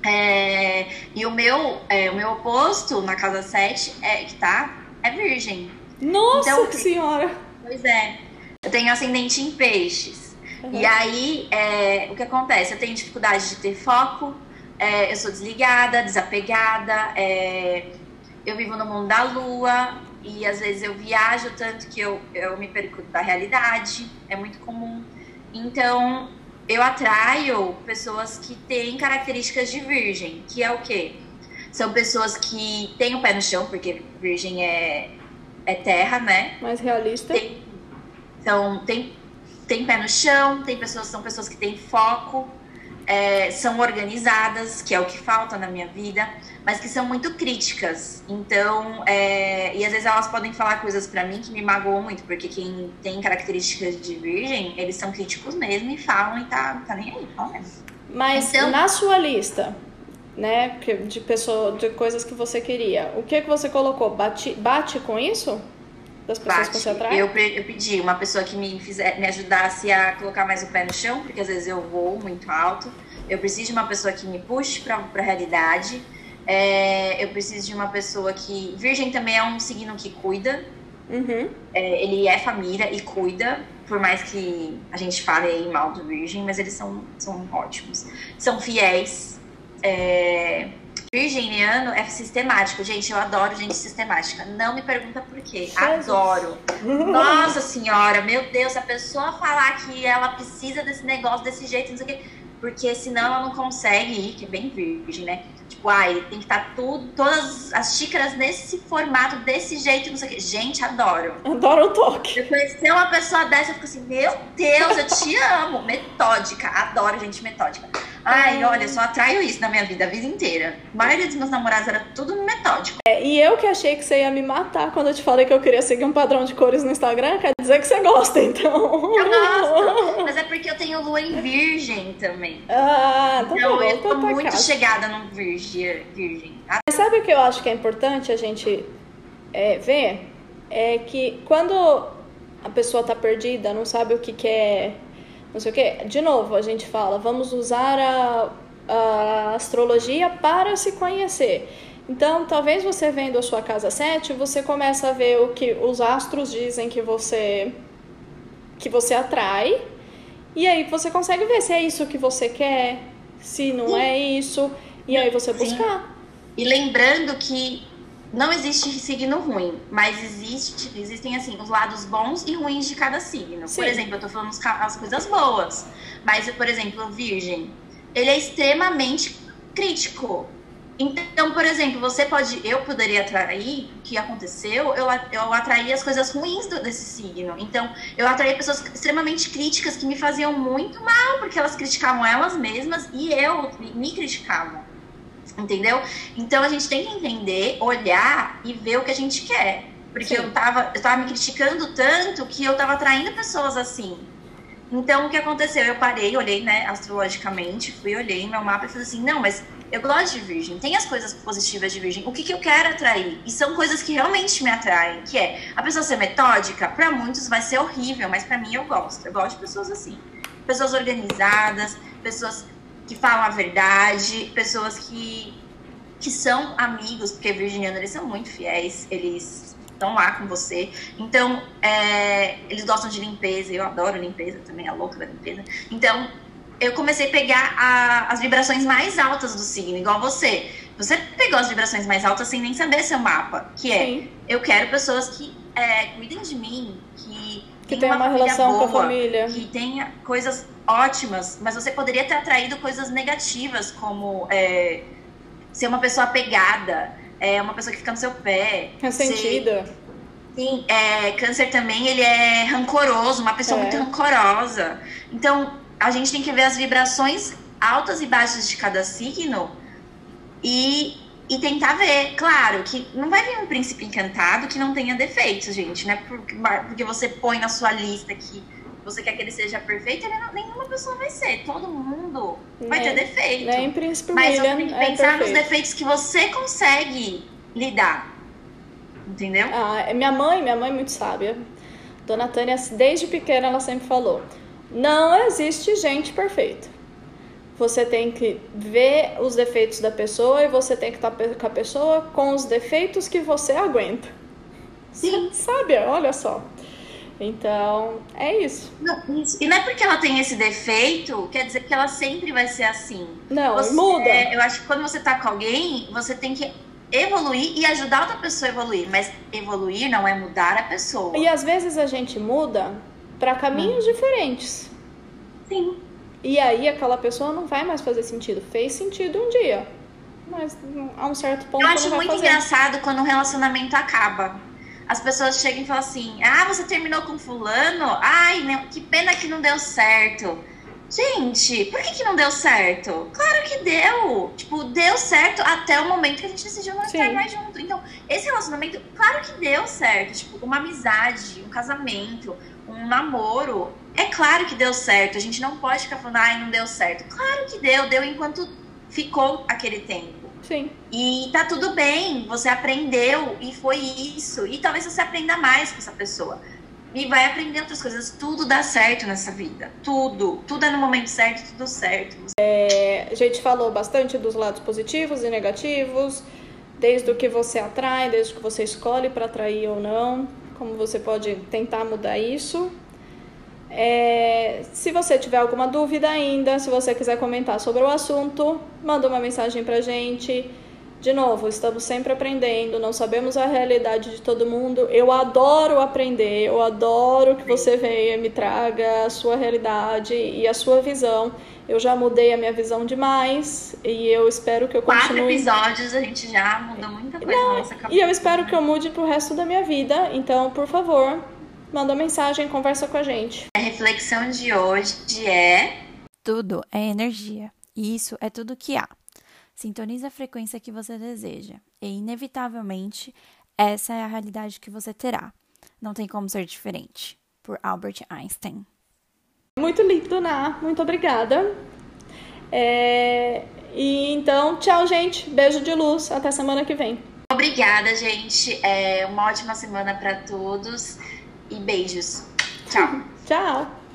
[SPEAKER 1] É, e o meu, é, o meu oposto na casa 7 é, que tá, é virgem.
[SPEAKER 2] Nossa
[SPEAKER 1] Então,
[SPEAKER 2] senhora!
[SPEAKER 1] Pois é. Eu tenho ascendente em peixes. Uhum. E aí, é, o que acontece? Eu tenho dificuldade de ter foco, é, eu sou desligada, desapegada, é, eu vivo no mundo da lua e às vezes eu viajo tanto que eu, eu me perco da realidade, é muito comum. Então, eu atraio pessoas que têm características de virgem, que é o quê? São pessoas que têm o pé no chão, porque virgem é, é terra, né?
[SPEAKER 2] Mais realista.
[SPEAKER 1] Tem, então, tem, tem pé no chão, tem pessoas, são pessoas que têm foco, é, são organizadas, que é o que falta na minha vida, mas que são muito críticas. Então, é, e às vezes elas podem falar coisas para mim que me magoam muito, porque quem tem características de virgem, eles são críticos mesmo e falam e tá, tá nem aí, fala mesmo.
[SPEAKER 2] Mas então, na sua lista, né, de pessoa, de coisas que você queria, o que que você colocou? Bate, bate com isso? Das pessoas?
[SPEAKER 1] Eu, eu pedi uma pessoa que me, fizer, me ajudasse a colocar mais o pé no chão, porque às vezes eu vou muito alto. Eu preciso de uma pessoa que me puxe para a realidade. É, eu preciso de uma pessoa que. Virgem também é um signo que cuida.
[SPEAKER 2] Uhum.
[SPEAKER 1] É, ele é família e cuida, por mais que a gente fale aí mal do Virgem, mas eles são, são ótimos. São fiéis. É, Virginiano é sistemático. Gente, eu adoro gente sistemática. Não me pergunta por quê. Adoro. Nossa senhora, meu Deus, se a pessoa falar que ela precisa desse negócio desse jeito, não sei o quê porque senão ela não consegue ir, que é bem virgem, né? Tipo, ai, tem que estar tá tudo, todas as xícaras nesse formato, desse jeito, não sei o quê. Gente, adoro.
[SPEAKER 2] Adoro o toque.
[SPEAKER 1] Eu conheci uma pessoa dessa, eu fico assim, meu Deus, eu te amo. Metódica, adoro gente metódica. Ai, olha, eu só atraio isso na minha vida a vida inteira. A maioria dos meus namorados era tudo metódico.
[SPEAKER 2] É, e eu que achei que você ia me matar quando eu te falei que eu queria seguir um padrão de cores no Instagram, quer dizer que você gosta, então.
[SPEAKER 1] Eu gosto, (laughs) mas é porque eu tenho lua em virgem também.
[SPEAKER 2] Ah,
[SPEAKER 1] então, então eu tô muito casa. chegada no virgem. virgem.
[SPEAKER 2] Mas sabe o que eu acho que é importante a gente é, ver? É que quando a pessoa tá perdida, não sabe o que quer. É não sei o quê. De novo, a gente fala, vamos usar a, a astrologia para se conhecer. Então, talvez você vendo a sua casa 7, você começa a ver o que os astros dizem que você que você atrai. E aí você consegue ver se é isso que você quer, se não Sim. é isso, e aí você buscar. Sim.
[SPEAKER 1] E lembrando que não existe signo ruim, mas existe, existem assim os lados bons e ruins de cada signo. Sim. Por exemplo, eu tô falando as coisas boas, mas por exemplo, o Virgem, ele é extremamente crítico. Então, por exemplo, você pode, eu poderia atrair, o que aconteceu, eu, eu atraí as coisas ruins do, desse signo. Então, eu atraí pessoas extremamente críticas que me faziam muito mal, porque elas criticavam elas mesmas e eu me criticavam. Entendeu? Então a gente tem que entender, olhar e ver o que a gente quer. Porque eu tava, eu tava me criticando tanto que eu tava atraindo pessoas assim. Então o que aconteceu? Eu parei, olhei, né, astrologicamente, fui, olhei meu mapa e falei assim: não, mas eu gosto de virgem, tem as coisas positivas de virgem, o que, que eu quero atrair? E são coisas que realmente me atraem, que é a pessoa ser metódica, para muitos vai ser horrível, mas para mim eu gosto. Eu gosto de pessoas assim. Pessoas organizadas, pessoas que falam a verdade, pessoas que, que são amigos, porque virginianos eles são muito fiéis, eles estão lá com você. Então, é, eles gostam de limpeza, eu adoro limpeza também, a louca da limpeza. Então, eu comecei a pegar a, as vibrações mais altas do signo, igual você. Você pegou as vibrações mais altas sem nem saber seu mapa, que é, Sim. eu quero pessoas que é, cuidem de mim, que
[SPEAKER 2] que tem uma, uma relação boa, com a família.
[SPEAKER 1] Que tenha coisas ótimas, mas você poderia ter atraído coisas negativas, como é, ser uma pessoa apegada, é, uma pessoa que fica no seu pé.
[SPEAKER 2] Ressentida.
[SPEAKER 1] Ser, sim, é, câncer também, ele é rancoroso, uma pessoa é. muito rancorosa. Então, a gente tem que ver as vibrações altas e baixas de cada signo e e tentar ver, claro, que não vai vir um príncipe encantado que não tenha defeitos, gente, né? Porque, porque você põe na sua lista que você quer que ele seja perfeito, ele não, nenhuma pessoa vai ser. Todo mundo vai ter defeito.
[SPEAKER 2] Nem príncipe
[SPEAKER 1] Mas
[SPEAKER 2] William
[SPEAKER 1] você tem que é pensar nos defeitos que você consegue lidar. Entendeu?
[SPEAKER 2] Ah, minha mãe, minha mãe é muito sábia. Dona Tânia, desde pequena, ela sempre falou: não existe gente perfeita você tem que ver os defeitos da pessoa e você tem que estar com a pessoa com os defeitos que você aguenta.
[SPEAKER 1] Sim.
[SPEAKER 2] Sabe? Olha só. Então, é isso.
[SPEAKER 1] Não, isso. E não é porque ela tem esse defeito, quer dizer que ela sempre vai ser assim.
[SPEAKER 2] Não, você, muda.
[SPEAKER 1] Eu acho que quando você tá com alguém, você tem que evoluir e ajudar outra pessoa a evoluir. Mas evoluir não é mudar a pessoa.
[SPEAKER 2] E às vezes a gente muda para caminhos diferentes.
[SPEAKER 1] Sim.
[SPEAKER 2] E aí aquela pessoa não vai mais fazer sentido. Fez sentido um dia. Mas a um certo ponto. Eu
[SPEAKER 1] acho muito fazer. engraçado quando um relacionamento acaba. As pessoas chegam e falam assim: Ah, você terminou com fulano? Ai, que pena que não deu certo. Gente, por que, que não deu certo? Claro que deu. Tipo, deu certo até o momento que a gente decidiu não estar mais junto. Então, esse relacionamento, claro que deu certo. Tipo, uma amizade, um casamento, um namoro. É claro que deu certo. A gente não pode ficar falando, ai, não deu certo. Claro que deu, deu enquanto ficou aquele tempo.
[SPEAKER 2] Sim.
[SPEAKER 1] E tá tudo bem, você aprendeu e foi isso. E talvez você aprenda mais com essa pessoa e vai aprender outras coisas. Tudo dá certo nessa vida. Tudo. Tudo é no momento certo, tudo certo.
[SPEAKER 2] É, a gente falou bastante dos lados positivos e negativos, desde o que você atrai, desde o que você escolhe para atrair ou não, como você pode tentar mudar isso. É, se você tiver alguma dúvida ainda, se você quiser comentar sobre o assunto, manda uma mensagem pra gente. De novo, estamos sempre aprendendo, não sabemos a realidade de todo mundo. Eu adoro aprender, eu adoro que você venha me traga a sua realidade e a sua visão. Eu já mudei a minha visão demais e eu espero que eu continue.
[SPEAKER 1] Quatro episódios a gente já mudou muita coisa não, na nossa cabeça.
[SPEAKER 2] E eu espero que eu mude pro resto da minha vida. Então, por favor, manda mensagem, conversa com a gente.
[SPEAKER 1] A reflexão de hoje é:
[SPEAKER 3] tudo é energia e isso é tudo que há. Sintonize a frequência que você deseja e, inevitavelmente, essa é a realidade que você terá. Não tem como ser diferente. Por Albert Einstein.
[SPEAKER 2] Muito lindo, Ná. Muito obrigada. É... E então, tchau, gente. Beijo de luz. Até semana que vem.
[SPEAKER 1] Obrigada, gente. É uma ótima semana para todos e beijos. Tchau. (laughs)
[SPEAKER 2] tchau.